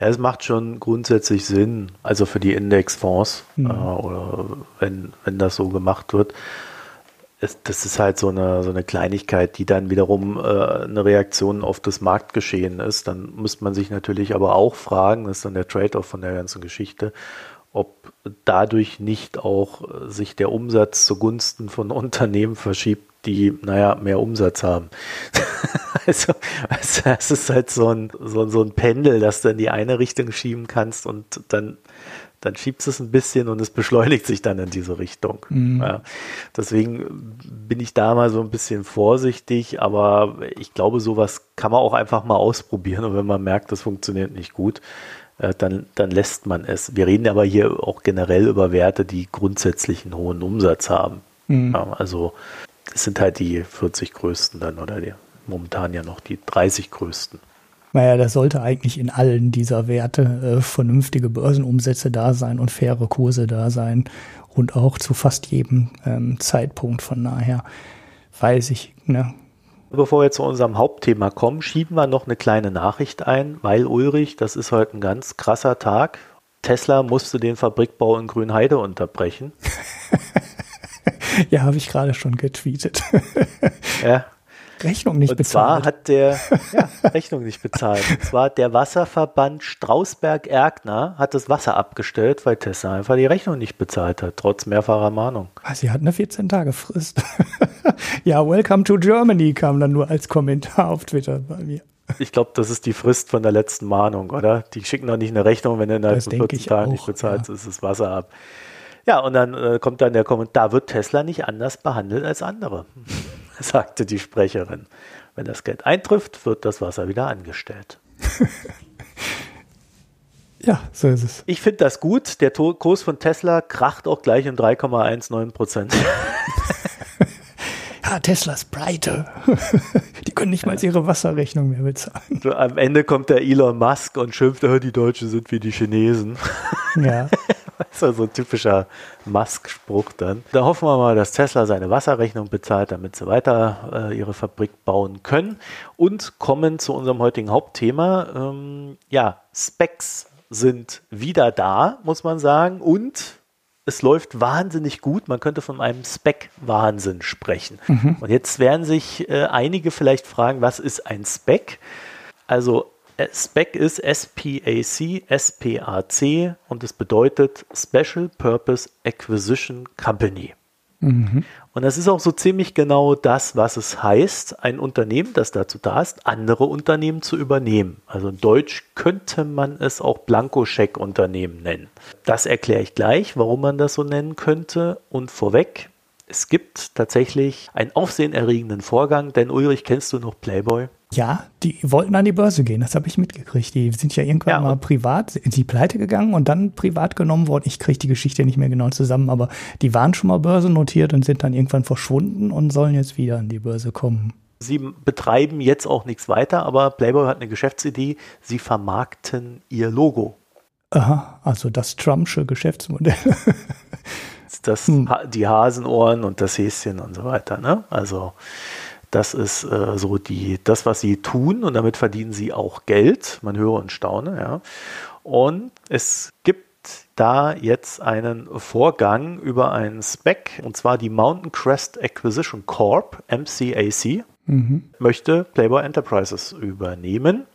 Ja, es macht schon grundsätzlich Sinn, also für die Indexfonds, mhm. äh, oder wenn, wenn das so gemacht wird es, das ist halt so eine, so eine Kleinigkeit, die dann wiederum äh, eine Reaktion auf das Marktgeschehen ist. Dann müsste man sich natürlich aber auch fragen, das ist dann der Trade-off von der ganzen Geschichte, ob dadurch nicht auch äh, sich der Umsatz zugunsten von Unternehmen verschiebt, die, naja, mehr Umsatz haben. also, also, es ist halt so ein, so, so ein Pendel, das du in die eine Richtung schieben kannst und dann dann schiebt es ein bisschen und es beschleunigt sich dann in diese Richtung. Mhm. Ja. Deswegen bin ich da mal so ein bisschen vorsichtig, aber ich glaube, sowas kann man auch einfach mal ausprobieren und wenn man merkt, das funktioniert nicht gut, äh, dann, dann lässt man es. Wir reden aber hier auch generell über Werte, die grundsätzlich einen hohen Umsatz haben. Mhm. Ja, also es sind halt die 40 größten dann oder die, momentan ja noch die 30 größten. Naja, das sollte eigentlich in allen dieser Werte äh, vernünftige Börsenumsätze da sein und faire Kurse da sein und auch zu fast jedem ähm, Zeitpunkt. Von daher weiß ich, ne, Bevor wir zu unserem Hauptthema kommen, schieben wir noch eine kleine Nachricht ein, weil Ulrich, das ist heute ein ganz krasser Tag. Tesla musste den Fabrikbau in Grünheide unterbrechen. ja, habe ich gerade schon getweetet. ja, Rechnung nicht und bezahlt. Und zwar hat der ja, Rechnung nicht bezahlt. Und zwar der Wasserverband Strausberg-Erkner hat das Wasser abgestellt, weil Tesla einfach die Rechnung nicht bezahlt hat, trotz mehrfacher Mahnung. Ah, sie hat eine 14-Tage-Frist. ja, Welcome to Germany kam dann nur als Kommentar auf Twitter bei mir. Ich glaube, das ist die Frist von der letzten Mahnung, oder? Die schicken doch nicht eine Rechnung, wenn du innerhalb von 14 Tagen nicht bezahlst, ja. ist das Wasser ab. Ja, und dann äh, kommt dann der Kommentar, da wird Tesla nicht anders behandelt als andere. sagte die Sprecherin. Wenn das Geld eintrifft, wird das Wasser wieder angestellt. Ja, so ist es. Ich finde das gut. Der Kurs von Tesla kracht auch gleich um 3,19 Prozent. ja, Tesla ist pleite. die können nicht mal ihre Wasserrechnung mehr bezahlen. So, am Ende kommt der Elon Musk und schimpft, oh, die Deutschen sind wie die Chinesen. Ja. Das ist so ein typischer Musk-Spruch dann. Da hoffen wir mal, dass Tesla seine Wasserrechnung bezahlt, damit sie weiter äh, ihre Fabrik bauen können. Und kommen zu unserem heutigen Hauptthema. Ähm, ja, Specs sind wieder da, muss man sagen. Und es läuft wahnsinnig gut. Man könnte von einem Spec-Wahnsinn sprechen. Mhm. Und jetzt werden sich äh, einige vielleicht fragen, was ist ein Spec? Also Spec ist S-P-A-C, S-P-A-C und es bedeutet Special Purpose Acquisition Company. Mhm. Und das ist auch so ziemlich genau das, was es heißt, ein Unternehmen, das dazu da ist, andere Unternehmen zu übernehmen. Also in Deutsch könnte man es auch Blankoscheck-Unternehmen nennen. Das erkläre ich gleich, warum man das so nennen könnte. Und vorweg, es gibt tatsächlich einen aufsehenerregenden Vorgang, denn Ulrich, kennst du noch Playboy? Ja, die wollten an die Börse gehen, das habe ich mitgekriegt. Die sind ja irgendwann ja, mal privat, sind sie pleite gegangen und dann privat genommen worden. Ich kriege die Geschichte nicht mehr genau zusammen, aber die waren schon mal börsennotiert und sind dann irgendwann verschwunden und sollen jetzt wieder an die Börse kommen. Sie betreiben jetzt auch nichts weiter, aber Playboy hat eine Geschäftsidee, sie vermarkten ihr Logo. Aha, also das Trumpsche Geschäftsmodell. das, hm. die Hasenohren und das Häschen und so weiter. Ne? Also das ist äh, so die, das, was sie tun und damit verdienen sie auch Geld. Man höre und staune, ja. Und es gibt da jetzt einen Vorgang über einen Spec und zwar die Mountain Crest Acquisition Corp, MCAC, mhm. möchte Playboy Enterprises übernehmen.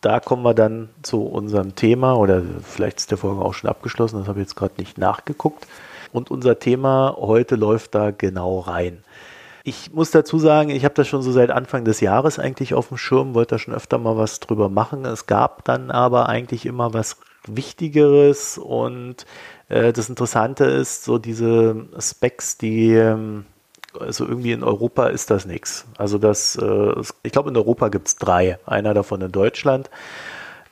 Da kommen wir dann zu unserem Thema oder vielleicht ist der Vorgang auch schon abgeschlossen, das habe ich jetzt gerade nicht nachgeguckt. Und unser Thema heute läuft da genau rein. Ich muss dazu sagen, ich habe das schon so seit Anfang des Jahres eigentlich auf dem Schirm, wollte da schon öfter mal was drüber machen. Es gab dann aber eigentlich immer was Wichtigeres und äh, das Interessante ist, so diese Specs, die ähm, also irgendwie in Europa ist das nichts. Also das, äh, ich glaube in Europa gibt es drei, einer davon in Deutschland.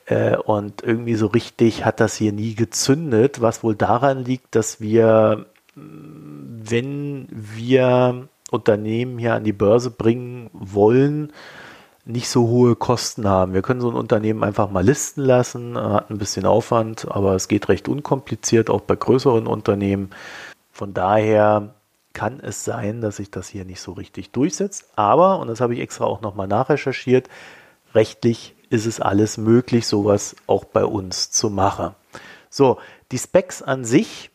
Äh, und irgendwie so richtig hat das hier nie gezündet, was wohl daran liegt, dass wir, wenn wir Unternehmen hier an die Börse bringen wollen, nicht so hohe Kosten haben. Wir können so ein Unternehmen einfach mal listen lassen, äh, hat ein bisschen Aufwand, aber es geht recht unkompliziert, auch bei größeren Unternehmen. Von daher kann es sein, dass sich das hier nicht so richtig durchsetzt. Aber, und das habe ich extra auch nochmal nachrecherchiert, rechtlich ist es alles möglich, sowas auch bei uns zu machen. So, die Specs an sich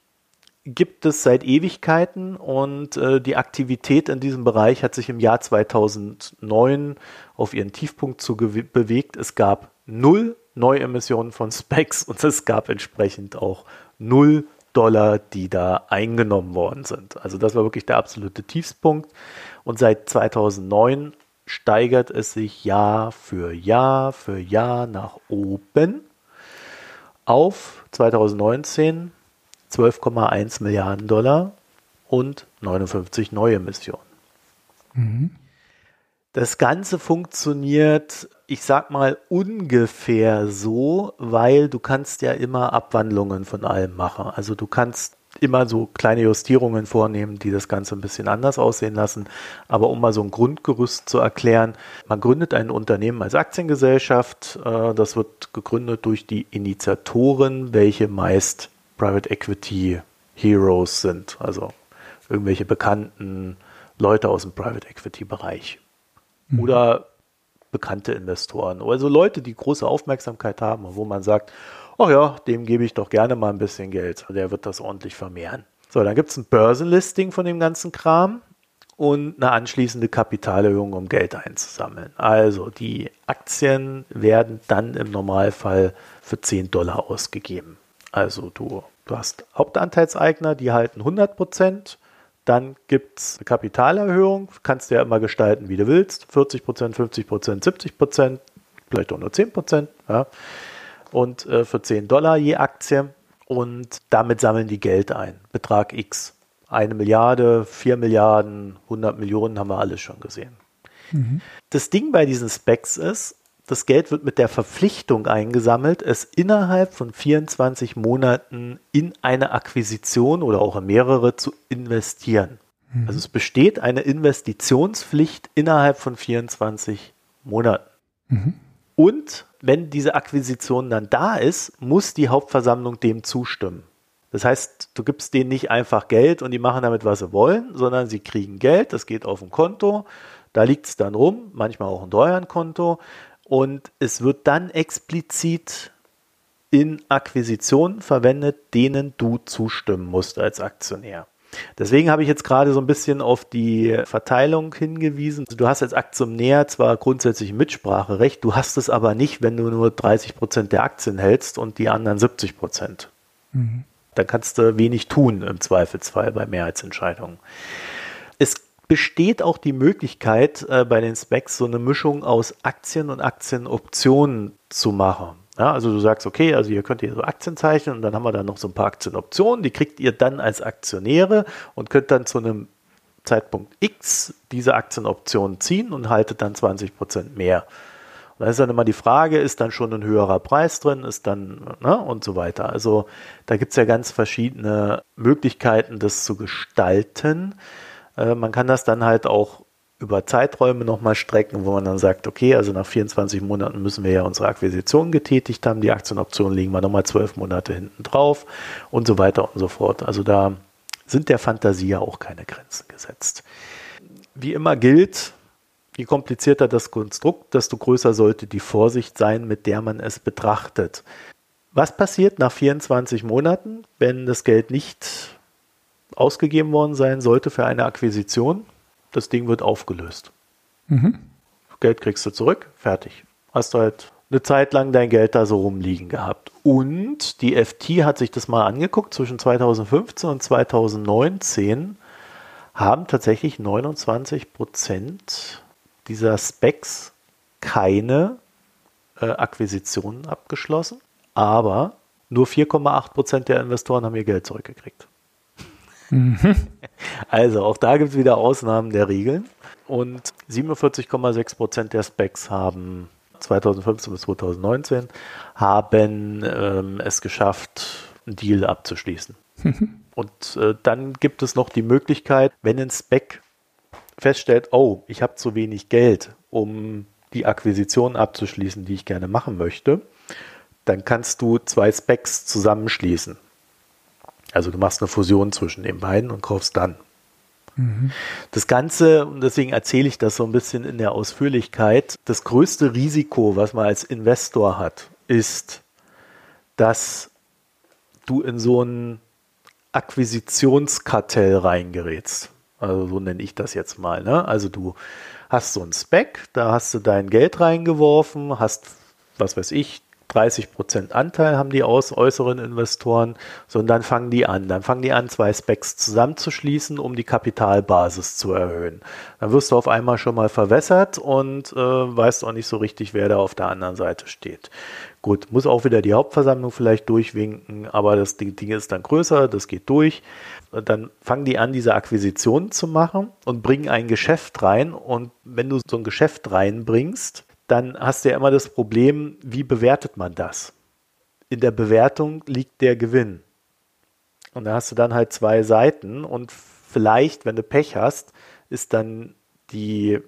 gibt es seit Ewigkeiten und äh, die Aktivität in diesem Bereich hat sich im Jahr 2009 auf ihren Tiefpunkt zu bewegt. Es gab null Neuemissionen von Specs und es gab entsprechend auch null Dollar, die da eingenommen worden sind. Also das war wirklich der absolute Tiefspunkt und seit 2009 steigert es sich Jahr für Jahr für Jahr nach oben auf 2019 12,1 Milliarden Dollar und 59 neue Missionen. Mhm. Das Ganze funktioniert, ich sag mal, ungefähr so, weil du kannst ja immer Abwandlungen von allem machen. Also du kannst immer so kleine Justierungen vornehmen, die das Ganze ein bisschen anders aussehen lassen. Aber um mal so ein Grundgerüst zu erklären, man gründet ein Unternehmen als Aktiengesellschaft. Äh, das wird gegründet durch die Initiatoren, welche meist Private Equity Heroes sind, also irgendwelche bekannten Leute aus dem Private Equity Bereich mhm. oder bekannte Investoren, also Leute, die große Aufmerksamkeit haben und wo man sagt, ach ja, dem gebe ich doch gerne mal ein bisschen Geld, der wird das ordentlich vermehren. So, dann gibt es ein Börsenlisting von dem ganzen Kram und eine anschließende Kapitalerhöhung, um Geld einzusammeln. Also die Aktien werden dann im Normalfall für 10 Dollar ausgegeben. Also du, du hast Hauptanteilseigner, die halten 100 Prozent. Dann gibt es eine Kapitalerhöhung, kannst du ja immer gestalten, wie du willst. 40 Prozent, 50 Prozent, 70 Prozent, vielleicht auch nur 10 Prozent. Ja. Und äh, für 10 Dollar je Aktie. Und damit sammeln die Geld ein. Betrag X. Eine Milliarde, 4 Milliarden, 100 Millionen haben wir alles schon gesehen. Mhm. Das Ding bei diesen Specs ist, das Geld wird mit der Verpflichtung eingesammelt, es innerhalb von 24 Monaten in eine Akquisition oder auch in mehrere zu investieren. Mhm. Also es besteht eine Investitionspflicht innerhalb von 24 Monaten. Mhm. Und wenn diese Akquisition dann da ist, muss die Hauptversammlung dem zustimmen. Das heißt, du gibst denen nicht einfach Geld und die machen damit, was sie wollen, sondern sie kriegen Geld, das geht auf ein Konto, da liegt es dann rum, manchmal auch ein Treuhandkonto und es wird dann explizit in Akquisitionen verwendet, denen du zustimmen musst als Aktionär. Deswegen habe ich jetzt gerade so ein bisschen auf die Verteilung hingewiesen. Du hast als Aktionär zwar grundsätzlich Mitspracherecht, du hast es aber nicht, wenn du nur 30 Prozent der Aktien hältst und die anderen 70 Prozent. Mhm. Dann kannst du wenig tun im Zweifelsfall bei Mehrheitsentscheidungen. Es besteht auch die Möglichkeit, äh, bei den Specs so eine Mischung aus Aktien und Aktienoptionen zu machen. Ja, also du sagst, okay, also ihr könnt hier so Aktien zeichnen und dann haben wir da noch so ein paar Aktienoptionen, die kriegt ihr dann als Aktionäre und könnt dann zu einem Zeitpunkt X diese Aktienoptionen ziehen und haltet dann 20 Prozent mehr. Und da ist dann immer die Frage, ist dann schon ein höherer Preis drin, ist dann, ne, und so weiter. Also da gibt es ja ganz verschiedene Möglichkeiten, das zu gestalten. Äh, man kann das dann halt auch über Zeiträume nochmal strecken, wo man dann sagt, okay, also nach 24 Monaten müssen wir ja unsere Akquisition getätigt haben, die Aktienoptionen liegen wir nochmal zwölf Monate hinten drauf und so weiter und so fort. Also da sind der Fantasie ja auch keine Grenzen gesetzt. Wie immer gilt, je komplizierter das Konstrukt, desto größer sollte die Vorsicht sein, mit der man es betrachtet. Was passiert nach 24 Monaten, wenn das Geld nicht ausgegeben worden sein sollte für eine Akquisition? das Ding wird aufgelöst. Mhm. Geld kriegst du zurück, fertig. Hast du halt eine Zeit lang dein Geld da so rumliegen gehabt. Und die FT hat sich das mal angeguckt, zwischen 2015 und 2019 haben tatsächlich 29 Prozent dieser Specs keine äh, Akquisitionen abgeschlossen, aber nur 4,8 Prozent der Investoren haben ihr Geld zurückgekriegt. Mhm. Also auch da gibt es wieder Ausnahmen der Regeln. Und 47,6 Prozent der Specs haben 2015 bis 2019 haben ähm, es geschafft, einen Deal abzuschließen. Mhm. Und äh, dann gibt es noch die Möglichkeit, wenn ein Spec feststellt, oh, ich habe zu wenig Geld, um die Akquisition abzuschließen, die ich gerne machen möchte, dann kannst du zwei Specs zusammenschließen. Also du machst eine Fusion zwischen den beiden und kaufst dann. Mhm. Das Ganze, und deswegen erzähle ich das so ein bisschen in der Ausführlichkeit, das größte Risiko, was man als Investor hat, ist, dass du in so ein Akquisitionskartell reingerätst. Also so nenne ich das jetzt mal. Ne? Also du hast so ein Spec, da hast du dein Geld reingeworfen, hast, was weiß ich, 30 Prozent Anteil haben die aus, äußeren Investoren, sondern dann fangen die an. Dann fangen die an, zwei Specs zusammenzuschließen, um die Kapitalbasis zu erhöhen. Dann wirst du auf einmal schon mal verwässert und äh, weißt auch nicht so richtig, wer da auf der anderen Seite steht. Gut, muss auch wieder die Hauptversammlung vielleicht durchwinken, aber das Ding, ist dann größer, das geht durch. Und dann fangen die an, diese Akquisitionen zu machen und bringen ein Geschäft rein. Und wenn du so ein Geschäft reinbringst, dann hast du ja immer das Problem, wie bewertet man das? In der Bewertung liegt der Gewinn. Und da hast du dann halt zwei Seiten und vielleicht, wenn du Pech hast, ist dann die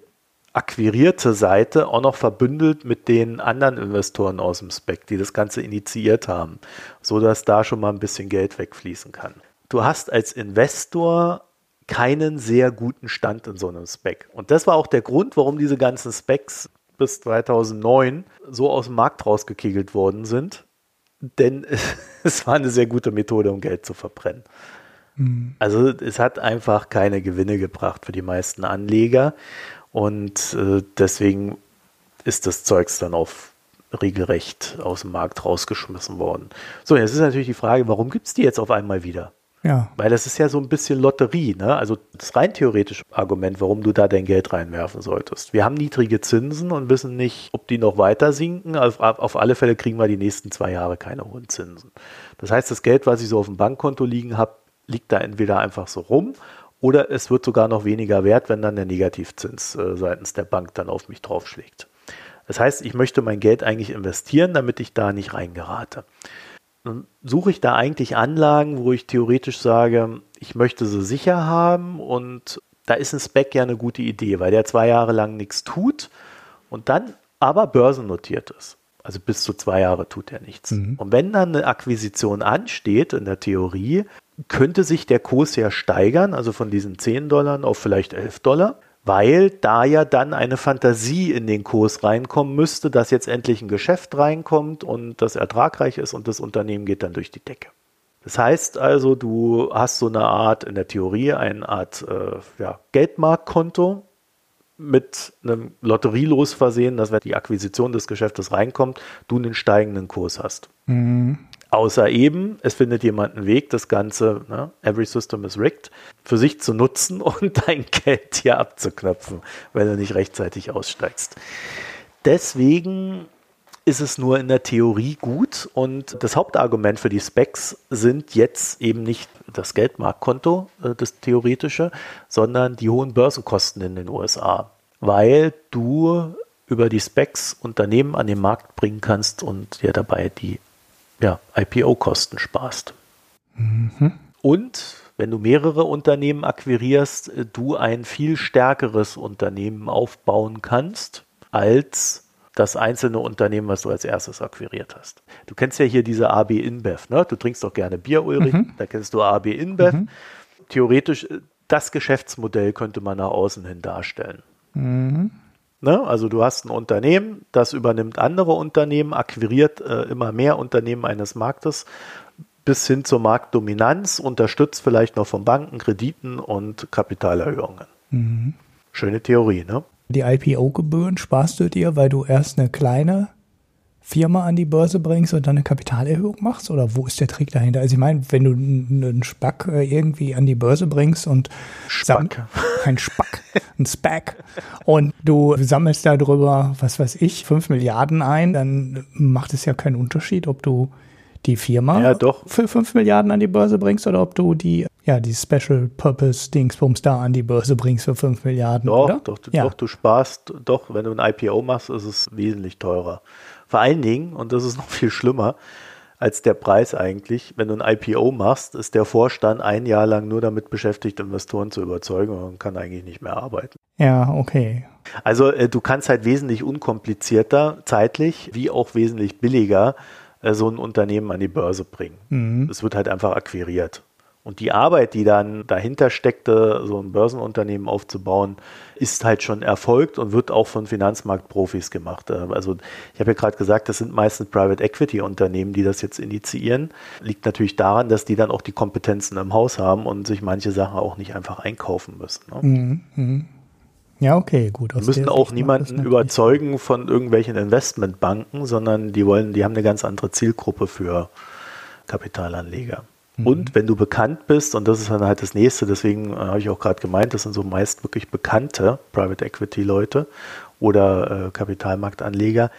akquirierte Seite auch noch verbündelt mit den anderen Investoren aus dem Spec, die das Ganze initiiert haben, so dass da schon mal ein bisschen Geld wegfließen kann. Du hast als Investor keinen sehr guten Stand in so einem Spec. Und das war auch der Grund, warum diese ganzen Specs bis 2009 so aus dem Markt rausgekegelt worden sind. Denn es war eine sehr gute Methode, um Geld zu verbrennen. Mhm. Also es hat einfach keine Gewinne gebracht für die meisten Anleger. Und äh, deswegen ist das Zeugs dann auf regelrecht aus dem Markt rausgeschmissen worden. So, jetzt ist natürlich die Frage, warum gibt es die jetzt auf einmal wieder? Ja. Weil das ist ja so ein bisschen Lotterie, ne? Also das rein theoretische Argument, warum du da dein Geld reinwerfen solltest. Wir haben niedrige Zinsen und wissen nicht, ob die noch weiter sinken. Auf, auf alle Fälle kriegen wir die nächsten zwei Jahre keine hohen Zinsen. Das heißt, das Geld, was ich so auf dem Bankkonto liegen habe, liegt da entweder einfach so rum oder es wird sogar noch weniger wert, wenn dann der Negativzins äh, seitens der Bank dann auf mich draufschlägt. Das heißt, ich möchte mein Geld eigentlich investieren, damit ich da nicht reingerate. Nun suche ich da eigentlich Anlagen, wo ich theoretisch sage, ich möchte sie sicher haben und da ist ein Spec ja eine gute Idee, weil der zwei Jahre lang nichts tut und dann aber börsennotiert ist. Also bis zu zwei Jahre tut er nichts. Mhm. Und wenn dann eine Akquisition ansteht, in der Theorie, könnte sich der Kurs ja steigern, also von diesen 10 Dollar auf vielleicht 11 Dollar weil da ja dann eine Fantasie in den Kurs reinkommen müsste, dass jetzt endlich ein Geschäft reinkommt und das ertragreich ist und das Unternehmen geht dann durch die Decke. Das heißt also, du hast so eine Art, in der Theorie, eine Art äh, ja, Geldmarktkonto mit einem Lotterielos versehen, dass wenn die Akquisition des Geschäftes reinkommt, du einen steigenden Kurs hast. Mhm. Außer eben, es findet jemand einen Weg, das Ganze, ne, every system is rigged, für sich zu nutzen und dein Geld hier abzuknöpfen, wenn du nicht rechtzeitig aussteigst. Deswegen ist es nur in der Theorie gut und das Hauptargument für die Specs sind jetzt eben nicht das Geldmarktkonto, äh, das theoretische, sondern die hohen Börsenkosten in den USA, weil du über die Specs Unternehmen an den Markt bringen kannst und dir dabei die ja, IPO-Kosten sparst. Mhm. Und wenn du mehrere Unternehmen akquirierst, äh, du ein viel stärkeres Unternehmen aufbauen kannst als das einzelne Unternehmen, was du als erstes akquiriert hast. Du kennst ja hier diese AB InBev, ne? Du trinkst doch gerne Bier, Ulrich. Mhm. Da kennst du AB InBev. Mhm. Theoretisch, äh, das Geschäftsmodell könnte man nach außen hin darstellen. Mhm. Ne? Also du hast ein Unternehmen, das übernimmt andere Unternehmen, akquiriert äh, immer mehr Unternehmen eines Marktes bis hin zur Marktdominanz, unterstützt vielleicht noch von Banken, Krediten und Kapitalerhöhungen. Mhm. Schöne Theorie, ne? Die IPO-Gebühren sparst du dir, weil du erst eine kleine Firma an die Börse bringst und dann eine Kapitalerhöhung machst? Oder wo ist der Trick dahinter? Also ich meine, wenn du einen Spack äh, irgendwie an die Börse bringst und Spack. ein Spack, ein Spack und du sammelst darüber, was weiß ich, fünf Milliarden ein, dann macht es ja keinen Unterschied, ob du die Firma ja, doch. für fünf Milliarden an die Börse bringst oder ob du die, ja, die Special Purpose Dingsbums da an die Börse bringst für fünf Milliarden. Doch, oder? doch, ja. doch, du sparst, doch, wenn du ein IPO machst, ist es wesentlich teurer. Vor allen Dingen, und das ist noch viel schlimmer als der Preis eigentlich, wenn du ein IPO machst, ist der Vorstand ein Jahr lang nur damit beschäftigt, Investoren zu überzeugen und kann eigentlich nicht mehr arbeiten. Ja, okay. Also äh, du kannst halt wesentlich unkomplizierter, zeitlich, wie auch wesentlich billiger äh, so ein Unternehmen an die Börse bringen. Mhm. Es wird halt einfach akquiriert. Und die Arbeit, die dann dahinter steckte, so ein Börsenunternehmen aufzubauen, ist halt schon erfolgt und wird auch von Finanzmarktprofis gemacht. Äh, also ich habe ja gerade gesagt, das sind meistens Private Equity Unternehmen, die das jetzt initiieren. Liegt natürlich daran, dass die dann auch die Kompetenzen im Haus haben und sich manche Sachen auch nicht einfach einkaufen müssen. Ne? Mhm, mh. Ja, okay, gut. Die müssen auch niemanden überzeugen von irgendwelchen Investmentbanken, sondern die wollen, die haben eine ganz andere Zielgruppe für Kapitalanleger. Mhm. Und wenn du bekannt bist, und das ist dann halt das nächste, deswegen äh, habe ich auch gerade gemeint, das sind so meist wirklich bekannte Private Equity Leute oder äh, Kapitalmarktanleger,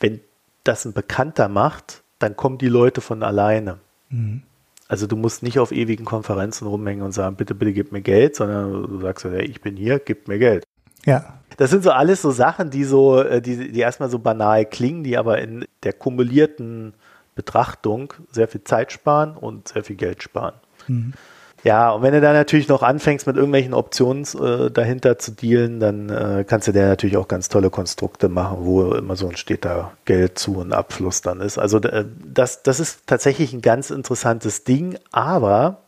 wenn das ein Bekannter macht, dann kommen die Leute von alleine. Mhm. Also du musst nicht auf ewigen Konferenzen rumhängen und sagen, bitte, bitte gib mir Geld, sondern du sagst, ja, ich bin hier, gib mir Geld. Ja. Das sind so alles so Sachen, die so, äh, die, die erstmal so banal klingen, die aber in der kumulierten Betrachtung sehr viel Zeit sparen und sehr viel Geld sparen. Mhm. Ja, und wenn du dann natürlich noch anfängst, mit irgendwelchen Optionen äh, dahinter zu dealen, dann äh, kannst du dir natürlich auch ganz tolle Konstrukte machen, wo immer so ein steter Geld zu und Abfluss dann ist. Also äh, das, das ist tatsächlich ein ganz interessantes Ding, aber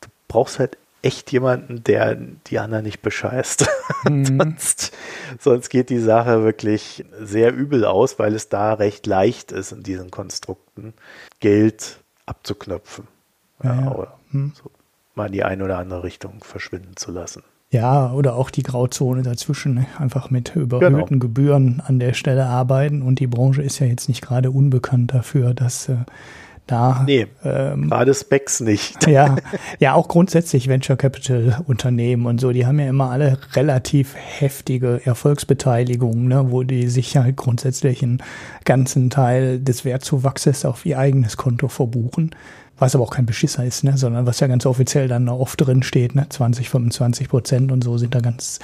du brauchst halt echt jemanden, der die anderen nicht bescheißt. Mhm. sonst, sonst geht die Sache wirklich sehr übel aus, weil es da recht leicht ist, in diesen Konstrukten Geld abzuknöpfen. Ja, ja. Oder hm. so mal in die eine oder andere Richtung verschwinden zu lassen. Ja, oder auch die Grauzone dazwischen, ne? einfach mit überhöhten genau. Gebühren an der Stelle arbeiten. Und die Branche ist ja jetzt nicht gerade unbekannt dafür, dass äh, da. Nee, ähm, gerade Specs nicht. Ja, ja, auch grundsätzlich Venture Capital Unternehmen und so, die haben ja immer alle relativ heftige Erfolgsbeteiligungen, ne, wo die sich ja grundsätzlich einen ganzen Teil des Wertzuwachses auf ihr eigenes Konto verbuchen. Was aber auch kein Beschisser ist, ne, sondern was ja ganz offiziell dann oft drin steht, ne, 20, 25 Prozent und so sind da ganz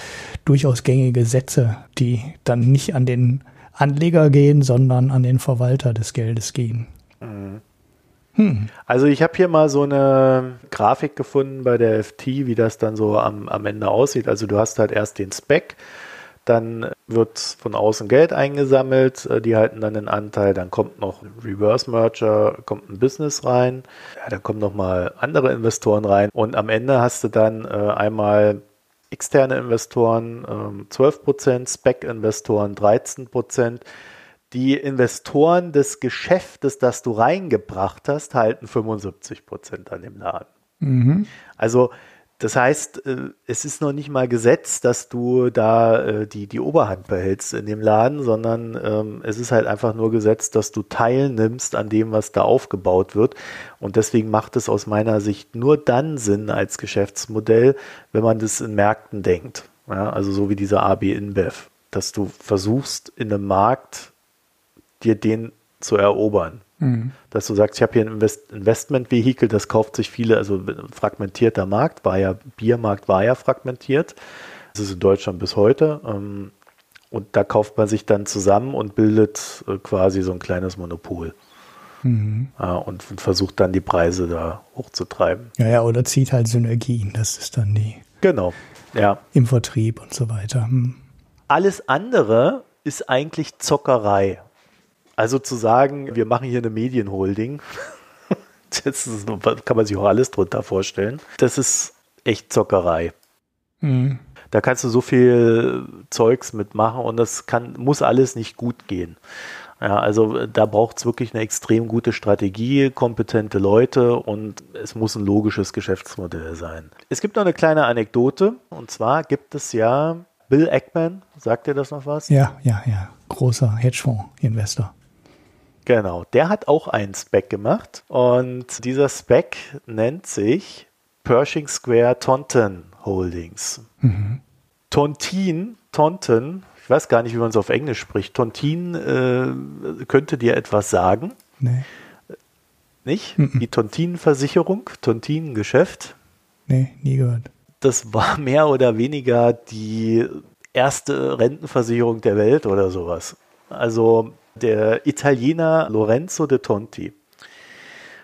durchaus gängige Sätze, die dann nicht an den Anleger gehen, sondern an den Verwalter des Geldes gehen. Mhm. Hm. Also ich habe hier mal so eine Grafik gefunden bei der FT, wie das dann so am, am Ende aussieht. Also du hast halt erst den Spec, dann wird von außen Geld eingesammelt, äh, die halten dann den Anteil, dann kommt noch ein Reverse Merger, kommt ein Business rein, ja, dann kommen nochmal andere Investoren rein und am Ende hast du dann äh, einmal externe Investoren ähm, 12%, Spec-Investoren 13%. Die Investoren des Geschäftes, das du reingebracht hast, halten 75% an dem Laden. Mhm. Also das heißt, äh, es ist noch nicht mal gesetzt, dass du da äh, die, die Oberhand behältst in dem Laden, sondern ähm, es ist halt einfach nur gesetzt, dass du teilnimmst an dem, was da aufgebaut wird. Und deswegen macht es aus meiner Sicht nur dann Sinn als Geschäftsmodell, wenn man das in Märkten denkt. Ja, also so wie dieser AB InBev, dass du versuchst, in einem Markt dir den zu erobern. Mhm. Dass du sagst, ich habe hier ein Invest Investmentvehikel, das kauft sich viele, also fragmentierter Markt, war ja, Biermarkt war ja fragmentiert. Das ist in Deutschland bis heute. Ähm, und da kauft man sich dann zusammen und bildet äh, quasi so ein kleines Monopol. Mhm. und, versucht dann die Preise da hochzutreiben. Ja, ja, oder zieht halt Synergien, das ist dann die. Genau, ja. Im Vertrieb und so weiter. Hm. Alles andere ist eigentlich Zockerei. Also zu sagen, wir machen hier eine Medienholding, das ist, kann man sich auch alles drunter vorstellen. Das ist echt Zockerei. Mhm. Da kannst du so viel Zeugs mitmachen und das kann, muss alles nicht gut gehen. Ja, also da braucht es wirklich eine extrem gute Strategie, kompetente Leute und es muss ein logisches Geschäftsmodell sein. Es gibt noch eine kleine Anekdote und zwar gibt es ja Bill Eckman, sagt dir das noch was? Ja, ja, ja. Großer Hedgefonds-Investor. Genau, der hat auch einen Spec gemacht und dieser Spec nennt sich Pershing Square Taunton Holdings. Mhm. Tontin, Taunton, ich weiß gar nicht, wie man es auf Englisch spricht. Tontin äh, könnte dir etwas sagen. Nee. Nicht? Mhm. Die Tontin-Versicherung, Tontin-Geschäft. Nee, nie gehört. Das war mehr oder weniger die erste Rentenversicherung der Welt oder sowas. Also der Italiener Lorenzo de Tonti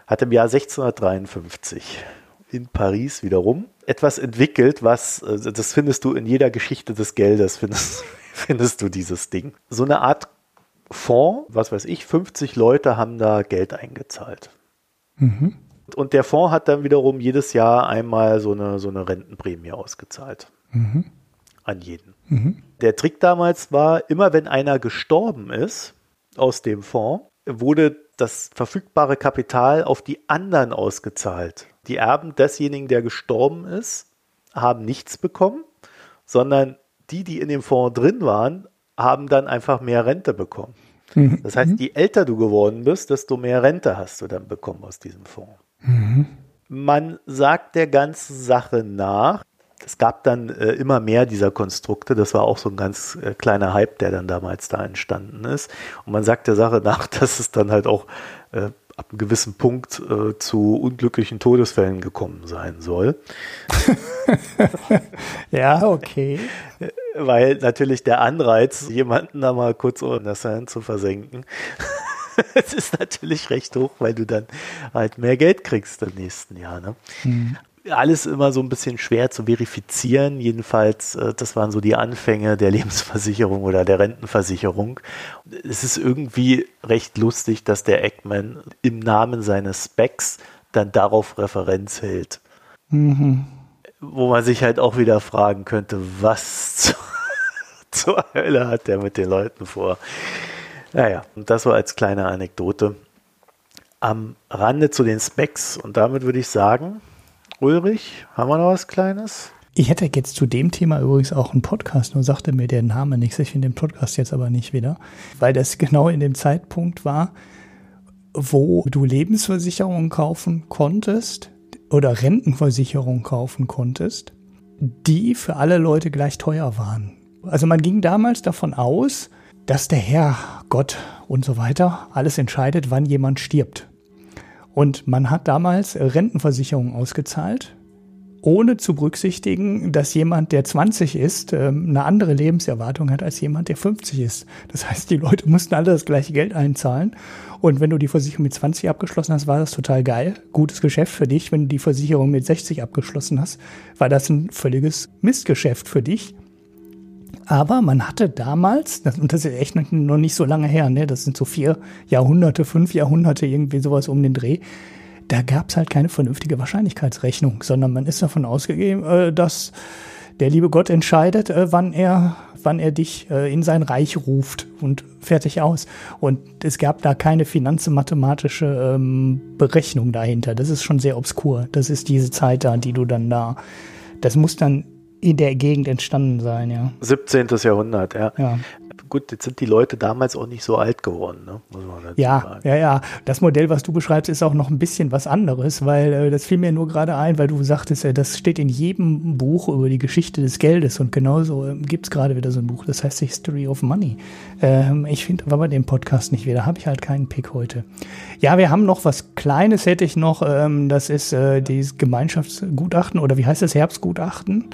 hat im Jahr 1653 in Paris wiederum etwas entwickelt, was, äh, das findest du in jeder Geschichte des Geldes, findest, findest du dieses Ding. So eine Art Fonds, was weiß ich, 50 Leute haben da Geld eingezahlt. Mhm. Und der Fonds hat dann wiederum jedes Jahr einmal so eine, so eine Rentenprämie ausgezahlt. Mhm. An jeden. Mhm. Der Trick damals war, immer wenn einer gestorben ist, aus dem Fonds wurde das verfügbare Kapital auf die anderen ausgezahlt. Die Erben desjenigen, der gestorben ist, haben nichts bekommen, sondern die, die in dem Fonds drin waren, haben dann einfach mehr Rente bekommen. Mhm. Das heißt, je älter du geworden bist, desto mehr Rente hast du dann bekommen aus diesem Fonds. Mhm. Man sagt der ganzen Sache nach, es gab dann äh, immer mehr dieser Konstrukte. Das war auch so ein ganz äh, kleiner Hype, der dann damals da entstanden ist. Und man sagt der Sache nach, dass es dann halt auch äh, ab einem gewissen Punkt äh, zu unglücklichen Todesfällen gekommen sein soll. ja, okay. Weil natürlich der Anreiz, jemanden da mal kurz unter der Sand zu versenken, es ist natürlich recht hoch, weil du dann halt mehr Geld kriegst im nächsten Jahr. Ne? Mhm alles immer so ein bisschen schwer zu verifizieren. Jedenfalls, äh, das waren so die Anfänge der Lebensversicherung oder der Rentenversicherung. Es ist irgendwie recht lustig, dass der Eggman im Namen seines Specs dann darauf Referenz hält. Mhm. Wo man sich halt auch wieder fragen könnte, was zu, zur Hölle hat der mit den Leuten vor? Naja, und das war als kleine Anekdote am Rande zu den Specs. Und damit würde ich sagen, Ulrich, haben wir noch was Kleines? Ich hätte jetzt zu dem Thema übrigens auch einen Podcast, nur sagte mir der Name nichts. Ich finde den Podcast jetzt aber nicht wieder, weil das genau in dem Zeitpunkt war, wo du Lebensversicherungen kaufen konntest oder Rentenversicherungen kaufen konntest, die für alle Leute gleich teuer waren. Also man ging damals davon aus, dass der Herr Gott und so weiter alles entscheidet, wann jemand stirbt. Und man hat damals Rentenversicherungen ausgezahlt ohne zu berücksichtigen, dass jemand, der 20 ist, ähm, eine andere Lebenserwartung hat als jemand, der 50 ist. Das heißt, die Leute mussten alle das gleiche Geld einzahlen. Und wenn du die Versicherung mit 20 abgeschlossen hast, war das total geil. Gutes Geschäft für dich. Wenn du die Versicherung mit 60 abgeschlossen hast, war das ein völliges Mistgeschäft für dich. Aber man hatte damals, und das ist echt noch nicht so lange her, ne, das sind so vier Jahrhunderte, fünf Jahrhunderte, irgendwie sowas um den Dreh, da gab es halt keine vernünftige Wahrscheinlichkeitsrechnung, sondern man ist davon ausgegeben, äh, dass der liebe Gott entscheidet, äh, wann er, wann er dich äh, in sein Reich ruft und fertig aus. Und es gab da keine finanzmathematische ähm, Berechnung dahinter. Das ist schon sehr obskur. Das ist diese Zeit da, die du dann da. Das muss dann in der Gegend entstanden sein, ja. 17. Jahrhundert, ja. ja gut, jetzt sind die Leute damals auch nicht so alt geworden, ne? muss man dazu ja, sagen. Ja, ja, Das Modell, was du beschreibst, ist auch noch ein bisschen was anderes, weil äh, das fiel mir nur gerade ein, weil du sagtest, äh, das steht in jedem Buch über die Geschichte des Geldes und genauso äh, gibt es gerade wieder so ein Buch, das heißt History of Money. Ähm, ich finde aber den Podcast nicht wieder, habe ich halt keinen Pick heute. Ja, wir haben noch was Kleines, hätte ich noch, ähm, das ist äh, dieses Gemeinschaftsgutachten oder wie heißt das, Herbstgutachten?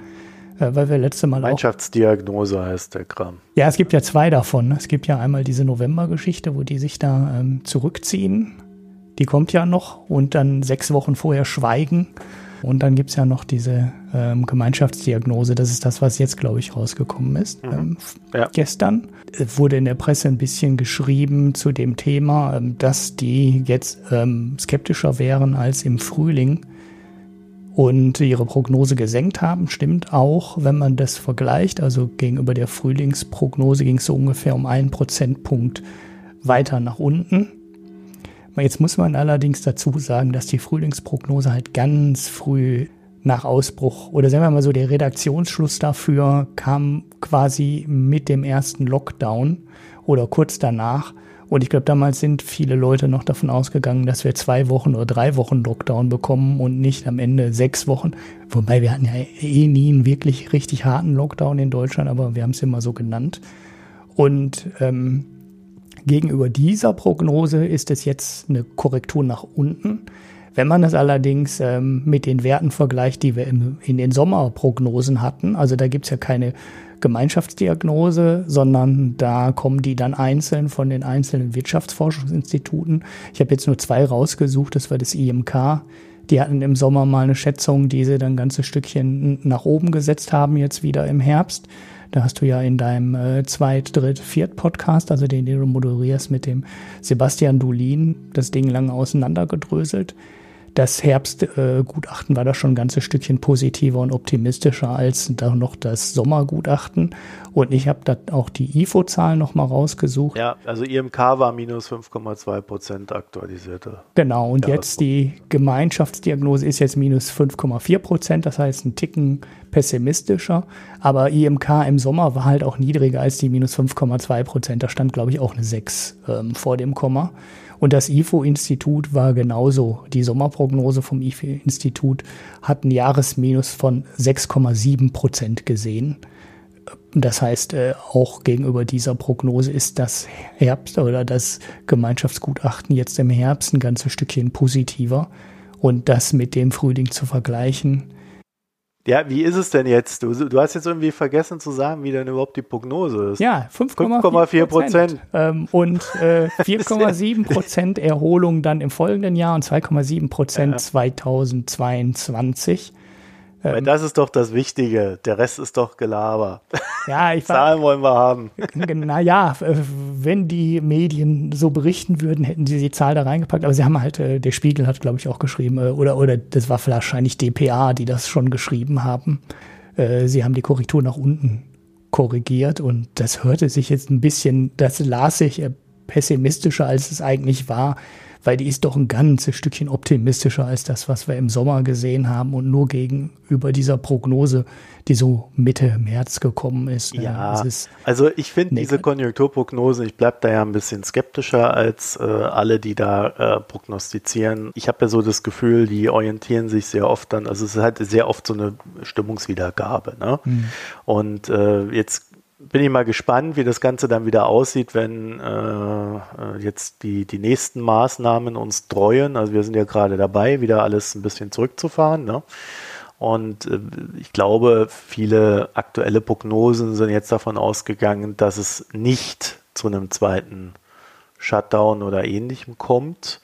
Äh, weil wir letzte Mal Gemeinschaftsdiagnose heißt der Kram. Ja, es gibt ja zwei davon. Es gibt ja einmal diese November-Geschichte, wo die sich da ähm, zurückziehen. Die kommt ja noch und dann sechs Wochen vorher schweigen. Und dann gibt es ja noch diese ähm, Gemeinschaftsdiagnose. Das ist das, was jetzt, glaube ich, rausgekommen ist. Mhm. Ähm, ja. Gestern es wurde in der Presse ein bisschen geschrieben zu dem Thema, ähm, dass die jetzt ähm, skeptischer wären als im Frühling und ihre Prognose gesenkt haben. Stimmt auch, wenn man das vergleicht. Also gegenüber der Frühlingsprognose ging es so ungefähr um einen Prozentpunkt weiter nach unten. Jetzt muss man allerdings dazu sagen, dass die Frühlingsprognose halt ganz früh nach Ausbruch oder sagen wir mal so, der Redaktionsschluss dafür kam quasi mit dem ersten Lockdown oder kurz danach. Und ich glaube, damals sind viele Leute noch davon ausgegangen, dass wir zwei Wochen oder drei Wochen Lockdown bekommen und nicht am Ende sechs Wochen. Wobei wir hatten ja eh nie einen wirklich richtig harten Lockdown in Deutschland, aber wir haben es immer so genannt. Und ähm, gegenüber dieser Prognose ist es jetzt eine Korrektur nach unten. Wenn man das allerdings ähm, mit den Werten vergleicht, die wir im, in den Sommerprognosen hatten, also da gibt es ja keine Gemeinschaftsdiagnose, sondern da kommen die dann einzeln von den einzelnen Wirtschaftsforschungsinstituten. Ich habe jetzt nur zwei rausgesucht, das war das IMK. Die hatten im Sommer mal eine Schätzung, die sie dann ein ganzes Stückchen nach oben gesetzt haben, jetzt wieder im Herbst. Da hast du ja in deinem äh, Zweit-, Dritt-, Viert-Podcast, also den, den du moderierst mit dem Sebastian Dulin, das Ding lange auseinandergedröselt das Herbstgutachten war da schon ein ganzes Stückchen positiver und optimistischer als da noch das Sommergutachten. Und ich habe da auch die IFO-Zahlen nochmal rausgesucht. Ja, also IMK war minus 5,2 Prozent aktualisierte. Genau, und jetzt die Gemeinschaftsdiagnose ist jetzt minus 5,4 Prozent, das heißt ein Ticken pessimistischer. Aber IMK im Sommer war halt auch niedriger als die minus 5,2 Prozent. Da stand, glaube ich, auch eine 6 ähm, vor dem Komma. Und das IFO-Institut war genauso. Die Sommerprognose vom IFO-Institut hat ein Jahresminus von 6,7 Prozent gesehen. Das heißt, äh, auch gegenüber dieser Prognose ist das Herbst oder das Gemeinschaftsgutachten jetzt im Herbst ein ganzes Stückchen positiver. Und das mit dem Frühling zu vergleichen, ja, wie ist es denn jetzt? Du, du hast jetzt irgendwie vergessen zu sagen, wie denn überhaupt die Prognose ist. Ja, 5,4 Prozent. Ähm, und äh, 4,7 Prozent Erholung dann im folgenden Jahr und 2,7 Prozent ja. 2022. Weil ähm, das ist doch das Wichtige. Der Rest ist doch Gelaber. Ja, ich Zahlen wollen wir haben. Naja, wenn die Medien so berichten würden, hätten sie die Zahl da reingepackt. Aber sie haben halt, äh, der Spiegel hat, glaube ich, auch geschrieben, äh, oder, oder das war wahrscheinlich DPA, die das schon geschrieben haben. Äh, sie haben die Korrektur nach unten korrigiert und das hörte sich jetzt ein bisschen, das las sich pessimistischer, als es eigentlich war weil die ist doch ein ganzes Stückchen optimistischer als das, was wir im Sommer gesehen haben und nur gegenüber dieser Prognose, die so Mitte März gekommen ist. Ne? Ja, ist also ich finde diese Konjunkturprognose, ich bleibe da ja ein bisschen skeptischer als äh, alle, die da äh, prognostizieren. Ich habe ja so das Gefühl, die orientieren sich sehr oft dann, also es ist halt sehr oft so eine Stimmungswiedergabe. Ne? Mhm. Und äh, jetzt bin ich mal gespannt, wie das Ganze dann wieder aussieht, wenn äh, äh, jetzt die, die nächsten Maßnahmen uns treuen. Also wir sind ja gerade dabei, wieder alles ein bisschen zurückzufahren. Ne? Und äh, ich glaube, viele aktuelle Prognosen sind jetzt davon ausgegangen, dass es nicht zu einem zweiten Shutdown oder ähnlichem kommt.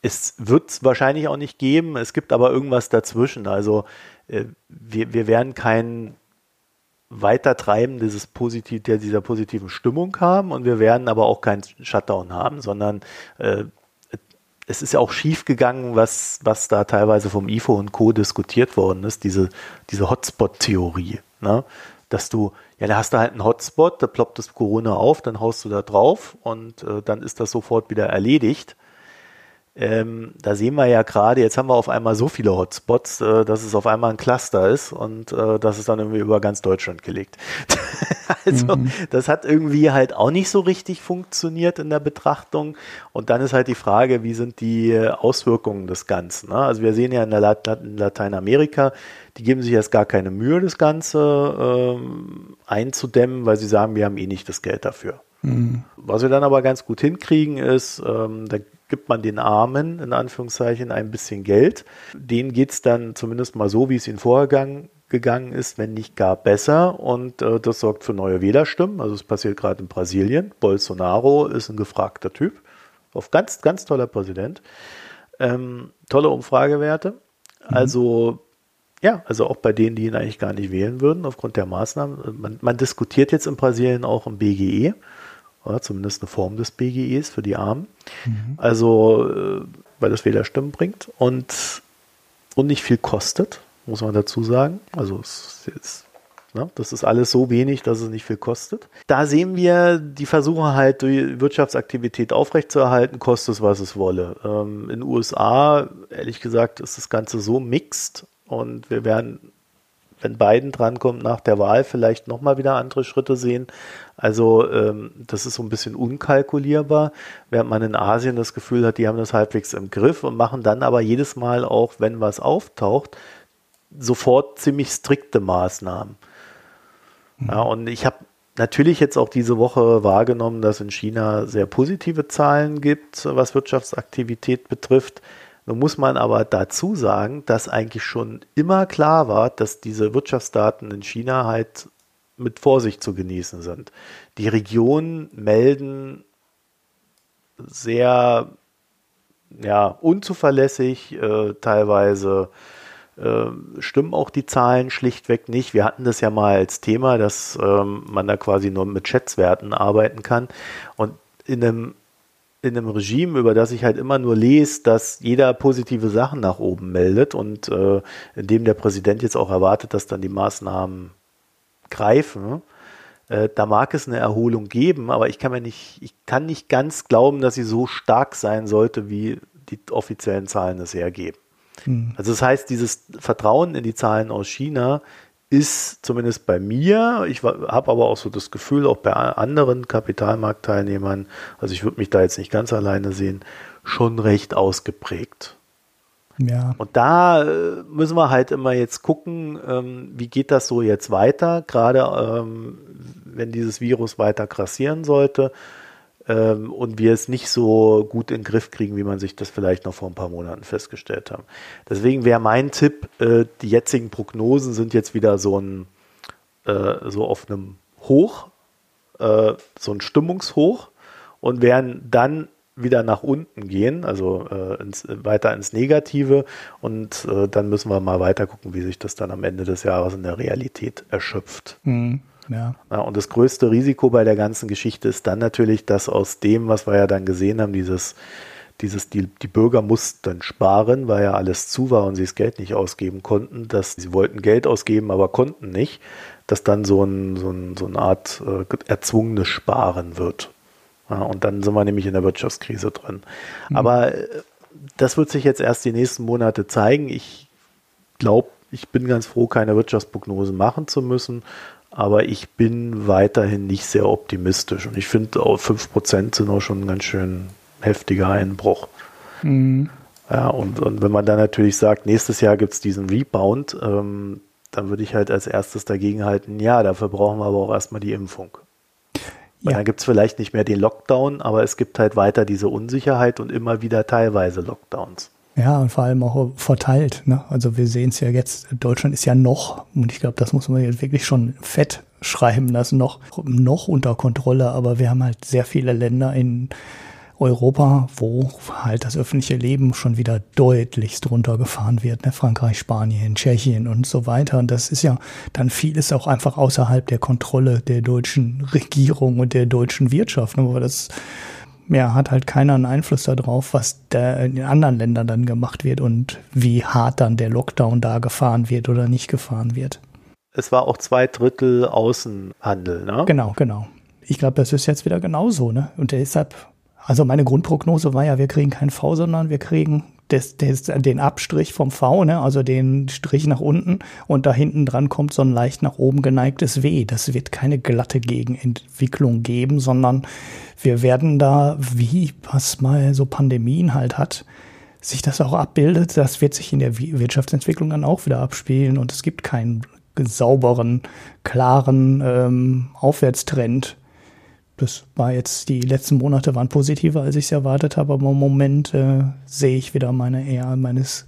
Es wird es wahrscheinlich auch nicht geben. Es gibt aber irgendwas dazwischen. Also äh, wir, wir werden kein Weitertreiben dieses Positiv, dieser positiven Stimmung haben und wir werden aber auch keinen Shutdown haben, sondern äh, es ist ja auch schief gegangen, was, was da teilweise vom IFO und Co. diskutiert worden ist, diese, diese Hotspot-Theorie. Ne? Dass du, ja, da hast du halt einen Hotspot, da ploppt das Corona auf, dann haust du da drauf und äh, dann ist das sofort wieder erledigt. Ähm, da sehen wir ja gerade, jetzt haben wir auf einmal so viele Hotspots, äh, dass es auf einmal ein Cluster ist und äh, das ist dann irgendwie über ganz Deutschland gelegt. also mhm. das hat irgendwie halt auch nicht so richtig funktioniert in der Betrachtung. Und dann ist halt die Frage, wie sind die Auswirkungen des Ganzen? Ne? Also wir sehen ja in, der Lat in Lateinamerika, die geben sich jetzt gar keine Mühe, das Ganze ähm, einzudämmen, weil sie sagen, wir haben eh nicht das Geld dafür. Mhm. Was wir dann aber ganz gut hinkriegen, ist, ähm, da gibt man den Armen in Anführungszeichen ein bisschen Geld. Denen geht es dann zumindest mal so, wie es ihnen vorgegangen gegangen ist, wenn nicht gar besser. Und äh, das sorgt für neue Wählerstimmen. Also es passiert gerade in Brasilien. Bolsonaro ist ein gefragter Typ. Auf ganz, ganz toller Präsident. Ähm, tolle Umfragewerte. Mhm. Also ja, also auch bei denen, die ihn eigentlich gar nicht wählen würden, aufgrund der Maßnahmen. Man, man diskutiert jetzt in Brasilien auch im BGE oder zumindest eine Form des BGEs für die Armen. Mhm. Also, äh, weil das Wählerstimmen bringt und, und nicht viel kostet, muss man dazu sagen. Also, es ist, ne, das ist alles so wenig, dass es nicht viel kostet. Da sehen wir die Versuche halt, die Wirtschaftsaktivität aufrechtzuerhalten, kostet es, was es wolle. Ähm, in den USA, ehrlich gesagt, ist das Ganze so mixed und wir werden wenn Biden drankommt nach der Wahl, vielleicht nochmal wieder andere Schritte sehen. Also ähm, das ist so ein bisschen unkalkulierbar, während man in Asien das Gefühl hat, die haben das halbwegs im Griff und machen dann aber jedes Mal auch, wenn was auftaucht, sofort ziemlich strikte Maßnahmen. Mhm. Ja, und ich habe natürlich jetzt auch diese Woche wahrgenommen, dass in China sehr positive Zahlen gibt, was Wirtschaftsaktivität betrifft. Nun muss man aber dazu sagen, dass eigentlich schon immer klar war, dass diese Wirtschaftsdaten in China halt mit Vorsicht zu genießen sind. Die Regionen melden sehr ja, unzuverlässig, äh, teilweise äh, stimmen auch die Zahlen schlichtweg nicht. Wir hatten das ja mal als Thema, dass ähm, man da quasi nur mit Schätzwerten arbeiten kann. Und in einem in einem Regime, über das ich halt immer nur lese, dass jeder positive Sachen nach oben meldet und äh, in dem der Präsident jetzt auch erwartet, dass dann die Maßnahmen greifen, äh, da mag es eine Erholung geben, aber ich kann mir nicht, ich kann nicht ganz glauben, dass sie so stark sein sollte, wie die offiziellen Zahlen es hergeben. Hm. Also das heißt, dieses Vertrauen in die Zahlen aus China ist zumindest bei mir, ich habe aber auch so das Gefühl, auch bei anderen Kapitalmarktteilnehmern, also ich würde mich da jetzt nicht ganz alleine sehen, schon recht ausgeprägt. Ja. Und da äh, müssen wir halt immer jetzt gucken, ähm, wie geht das so jetzt weiter, gerade ähm, wenn dieses Virus weiter grassieren sollte ähm, und wir es nicht so gut in den Griff kriegen, wie man sich das vielleicht noch vor ein paar Monaten festgestellt haben. Deswegen wäre mein Tipp, äh, die jetzigen Prognosen sind jetzt wieder so ein äh, so auf einem Hoch, äh, so ein Stimmungshoch und werden dann wieder nach unten gehen, also äh, ins, weiter ins Negative und äh, dann müssen wir mal weiter gucken, wie sich das dann am Ende des Jahres in der Realität erschöpft. Mhm. Ja. ja. Und das größte Risiko bei der ganzen Geschichte ist dann natürlich, dass aus dem, was wir ja dann gesehen haben, dieses, dieses, die, die Bürger mussten sparen, weil ja alles zu war und sie das Geld nicht ausgeben konnten, dass sie wollten Geld ausgeben, aber konnten nicht, dass dann so, ein, so, ein, so eine Art äh, erzwungenes Sparen wird. Ja, und dann sind wir nämlich in der Wirtschaftskrise drin. Mhm. Aber äh, das wird sich jetzt erst die nächsten Monate zeigen. Ich glaube, ich bin ganz froh, keine Wirtschaftsprognosen machen zu müssen aber ich bin weiterhin nicht sehr optimistisch und ich finde auch 5% sind auch schon ein ganz schön heftiger Einbruch. Mhm. Ja, und, und wenn man dann natürlich sagt, nächstes Jahr gibt es diesen Rebound, ähm, dann würde ich halt als erstes dagegen halten, ja, dafür brauchen wir aber auch erstmal die Impfung. Ja. Dann gibt es vielleicht nicht mehr den Lockdown, aber es gibt halt weiter diese Unsicherheit und immer wieder teilweise Lockdowns. Ja, und vor allem auch verteilt. Ne? Also wir sehen es ja jetzt, Deutschland ist ja noch, und ich glaube, das muss man jetzt wirklich schon fett schreiben lassen, noch, noch unter Kontrolle, aber wir haben halt sehr viele Länder in Europa, wo halt das öffentliche Leben schon wieder deutlichst runtergefahren wird. Ne? Frankreich, Spanien, Tschechien und so weiter. Und das ist ja dann vieles auch einfach außerhalb der Kontrolle der deutschen Regierung und der deutschen Wirtschaft. Aber das ja, hat halt keiner einen Einfluss darauf, was da in anderen Ländern dann gemacht wird und wie hart dann der Lockdown da gefahren wird oder nicht gefahren wird. Es war auch zwei Drittel Außenhandel, ne? Genau, genau. Ich glaube, das ist jetzt wieder genauso, ne? Und deshalb also meine Grundprognose war ja, wir kriegen kein V, sondern wir kriegen des, des, den Abstrich vom V, ne? also den Strich nach unten und da hinten dran kommt so ein leicht nach oben geneigtes W. Das wird keine glatte Gegenentwicklung geben, sondern wir werden da, wie was mal so Pandemien halt hat, sich das auch abbildet, das wird sich in der Wirtschaftsentwicklung dann auch wieder abspielen und es gibt keinen sauberen, klaren ähm, Aufwärtstrend das war jetzt, die letzten Monate waren positiver, als ich es erwartet habe, aber im Moment äh, sehe ich wieder meine eher meines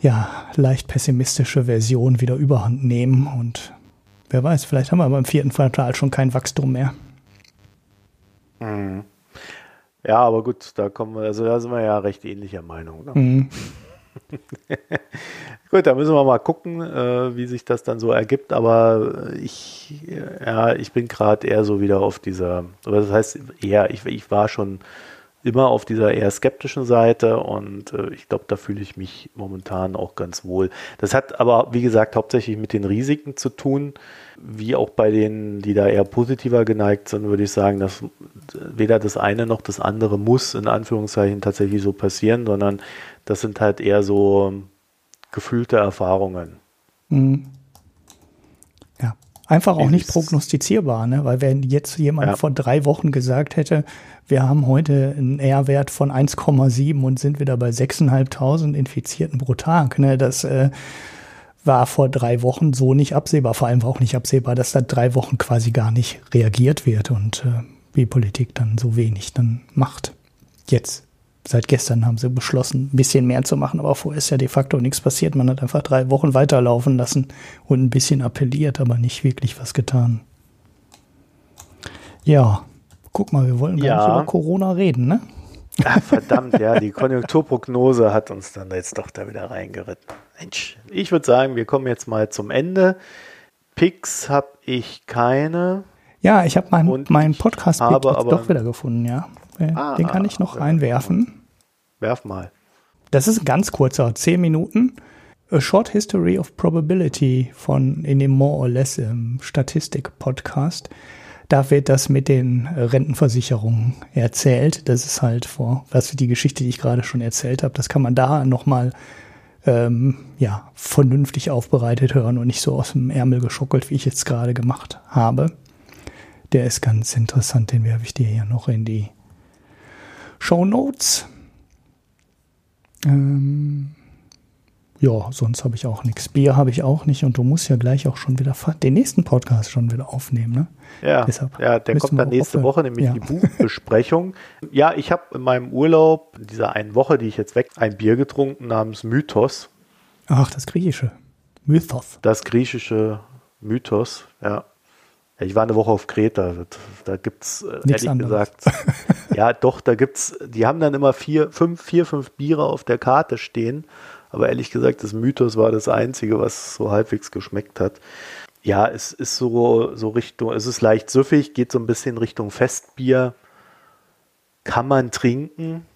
ja, leicht pessimistische Version wieder überhand nehmen und wer weiß, vielleicht haben wir beim vierten Quartal schon kein Wachstum mehr. Mhm. Ja, aber gut, da kommen wir, also da sind wir ja recht ähnlicher Meinung. Ne? Mhm. Gut, da müssen wir mal gucken, äh, wie sich das dann so ergibt. Aber ich, ja, ich bin gerade eher so wieder auf dieser, das heißt eher, ich, ich war schon immer auf dieser eher skeptischen Seite und äh, ich glaube, da fühle ich mich momentan auch ganz wohl. Das hat aber, wie gesagt, hauptsächlich mit den Risiken zu tun, wie auch bei denen, die da eher positiver geneigt sind, würde ich sagen, dass weder das eine noch das andere muss in Anführungszeichen tatsächlich so passieren, sondern das sind halt eher so gefühlte Erfahrungen. Mhm. Ja, einfach auch nicht prognostizierbar, ne? weil wenn jetzt jemand ja. vor drei Wochen gesagt hätte, wir haben heute einen R-Wert von 1,7 und sind wieder bei 6.500 Infizierten pro Tag, ne? das äh, war vor drei Wochen so nicht absehbar. Vor allem war auch nicht absehbar, dass da drei Wochen quasi gar nicht reagiert wird und äh, wie Politik dann so wenig dann macht. Jetzt seit gestern haben sie beschlossen, ein bisschen mehr zu machen, aber vorher ist ja de facto nichts passiert. Man hat einfach drei Wochen weiterlaufen lassen und ein bisschen appelliert, aber nicht wirklich was getan. Ja, guck mal, wir wollen gar ja. nicht über Corona reden, ne? Ach, verdammt, ja, die Konjunkturprognose hat uns dann jetzt doch da wieder reingeritten. Mensch, ich würde sagen, wir kommen jetzt mal zum Ende. Picks habe ich keine. Ja, ich habe meinen mein Podcast-Pick doch wieder gefunden, ja. Ah, Den kann ich noch reinwerfen. Werf mal. Das ist ein ganz kurzer, 10 Minuten. A Short History of Probability von in dem More or Less im Statistik-Podcast. Da wird das mit den Rentenversicherungen erzählt. Das ist halt vor, was die Geschichte, die ich gerade schon erzählt habe, das kann man da nochmal ähm, ja, vernünftig aufbereitet hören und nicht so aus dem Ärmel geschuckelt, wie ich jetzt gerade gemacht habe. Der ist ganz interessant, den werfe ich dir hier noch in die Show Notes. Ähm, ja, sonst habe ich auch nichts. Bier habe ich auch nicht und du musst ja gleich auch schon wieder den nächsten Podcast schon wieder aufnehmen, ne? Ja, Deshalb ja der kommt dann nächste Woche, nämlich ja. die Buchbesprechung. ja, ich habe in meinem Urlaub, in dieser einen Woche, die ich jetzt weg, ein Bier getrunken namens Mythos. Ach, das griechische. Mythos. Das griechische Mythos, ja. Ich war eine Woche auf Kreta. Da gibt es, äh, ehrlich anderes. gesagt, ja, doch, da gibt's, die haben dann immer vier, fünf, vier, fünf Biere auf der Karte stehen. Aber ehrlich gesagt, das Mythos war das einzige, was so halbwegs geschmeckt hat. Ja, es ist so, so Richtung, es ist leicht süffig, geht so ein bisschen Richtung Festbier. Kann man trinken.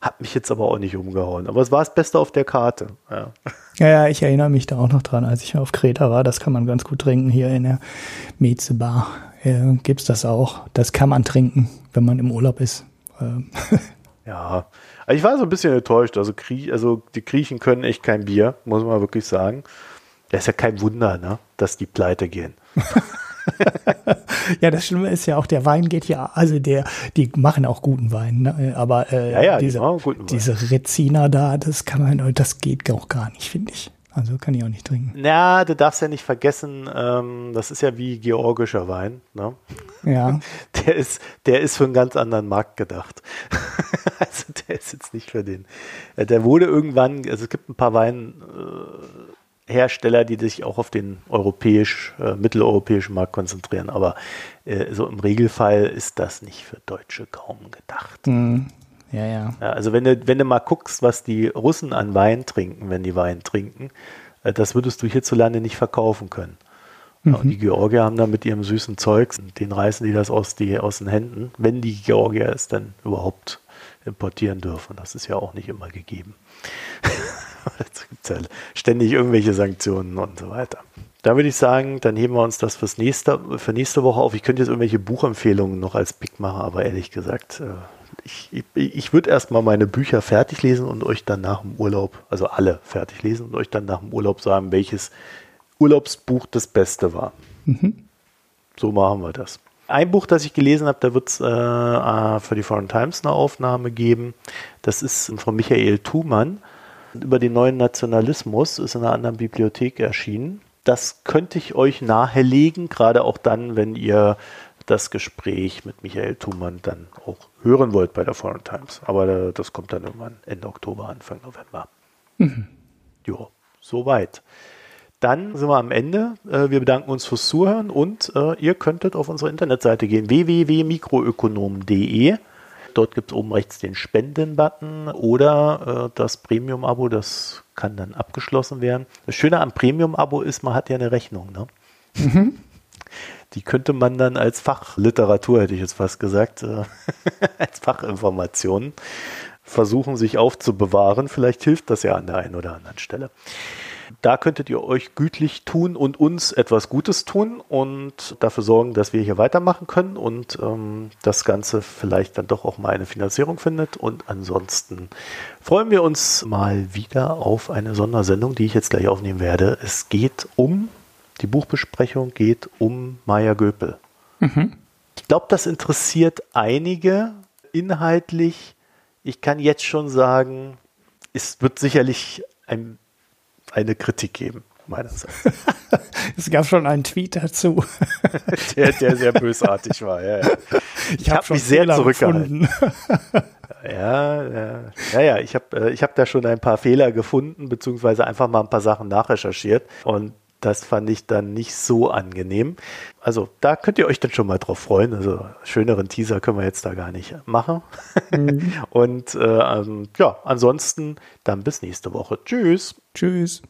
Hat mich jetzt aber auch nicht umgehauen. Aber es war das Beste auf der Karte. Ja. ja, ja, ich erinnere mich da auch noch dran, als ich auf Kreta war. Das kann man ganz gut trinken. Hier in der Meze Bar äh, gibt es das auch. Das kann man trinken, wenn man im Urlaub ist. Ähm. ja, ich war so ein bisschen enttäuscht. Also, also die Griechen können echt kein Bier, muss man wirklich sagen. Das ist ja kein Wunder, ne, dass die pleite gehen. ja, das Schlimme ist ja auch, der Wein geht ja, also der, die machen auch guten Wein, ne? aber äh, ja, ja, diese, die diese Rezina da, das kann man, das geht auch gar nicht, finde ich. Also kann ich auch nicht trinken. Na, du darfst ja nicht vergessen, ähm, das ist ja wie georgischer Wein. Ne? Ja. Der ist, der ist für einen ganz anderen Markt gedacht. also der ist jetzt nicht für den. Äh, der wurde irgendwann, also es gibt ein paar Weinhersteller, die sich auch auf den europäisch, äh, mitteleuropäischen Markt konzentrieren, aber äh, so im Regelfall ist das nicht für Deutsche kaum gedacht. Mhm. Ja, ja, ja. Also wenn du, wenn du mal guckst, was die Russen an Wein trinken, wenn die Wein trinken, äh, das würdest du hierzulande nicht verkaufen können. Mhm. Und die Georgier haben da mit ihrem süßen Zeug, den reißen die das aus, die, aus den Händen, wenn die Georgier es dann überhaupt importieren dürfen. Das ist ja auch nicht immer gegeben. Es gibt ja ständig irgendwelche Sanktionen und so weiter. Da würde ich sagen, dann heben wir uns das fürs nächste, für nächste Woche auf. Ich könnte jetzt irgendwelche Buchempfehlungen noch als Pick machen, aber ehrlich gesagt, äh, ich, ich, ich würde erstmal meine Bücher fertig lesen und euch dann nach dem Urlaub, also alle fertig lesen und euch dann nach dem Urlaub sagen, welches Urlaubsbuch das Beste war. Mhm. So machen wir das. Ein Buch, das ich gelesen habe, da wird es äh, äh, für die Foreign Times eine Aufnahme geben. Das ist von Michael Thumann über den neuen Nationalismus, ist in einer anderen Bibliothek erschienen. Das könnte ich euch nahelegen, gerade auch dann, wenn ihr das Gespräch mit Michael Thumann dann auch hören wollt bei der Foreign Times. Aber das kommt dann irgendwann Ende Oktober, Anfang November. Mhm. Jo, soweit. Dann sind wir am Ende. Äh, wir bedanken uns fürs Zuhören und äh, ihr könntet auf unsere Internetseite gehen, www.mikroökonom.de. Dort gibt es oben rechts den Spenden-Button oder äh, das Premium-Abo, das kann dann abgeschlossen werden. Das Schöne am Premium-Abo ist, man hat ja eine Rechnung. Ne? Mhm die könnte man dann als Fachliteratur, hätte ich jetzt fast gesagt, äh, als Fachinformation versuchen, sich aufzubewahren. Vielleicht hilft das ja an der einen oder anderen Stelle. Da könntet ihr euch gütlich tun und uns etwas Gutes tun und dafür sorgen, dass wir hier weitermachen können und ähm, das Ganze vielleicht dann doch auch mal eine Finanzierung findet. Und ansonsten freuen wir uns mal wieder auf eine Sondersendung, die ich jetzt gleich aufnehmen werde. Es geht um die Buchbesprechung geht um Maya Göpel. Mhm. Ich glaube, das interessiert einige inhaltlich. Ich kann jetzt schon sagen, es wird sicherlich ein, eine Kritik geben, meinerseits. es gab schon einen Tweet dazu. der, der sehr bösartig war, ja. ja. Ich, ich habe hab mich sehr Fehler zurückgehalten. Ja, ja, ja, ja, ich habe äh, ich hab da schon ein paar Fehler gefunden, beziehungsweise einfach mal ein paar Sachen nachrecherchiert. Und das fand ich dann nicht so angenehm. Also da könnt ihr euch dann schon mal drauf freuen. Also schöneren Teaser können wir jetzt da gar nicht machen. Mhm. Und äh, ähm, ja, ansonsten dann bis nächste Woche. Tschüss. Tschüss.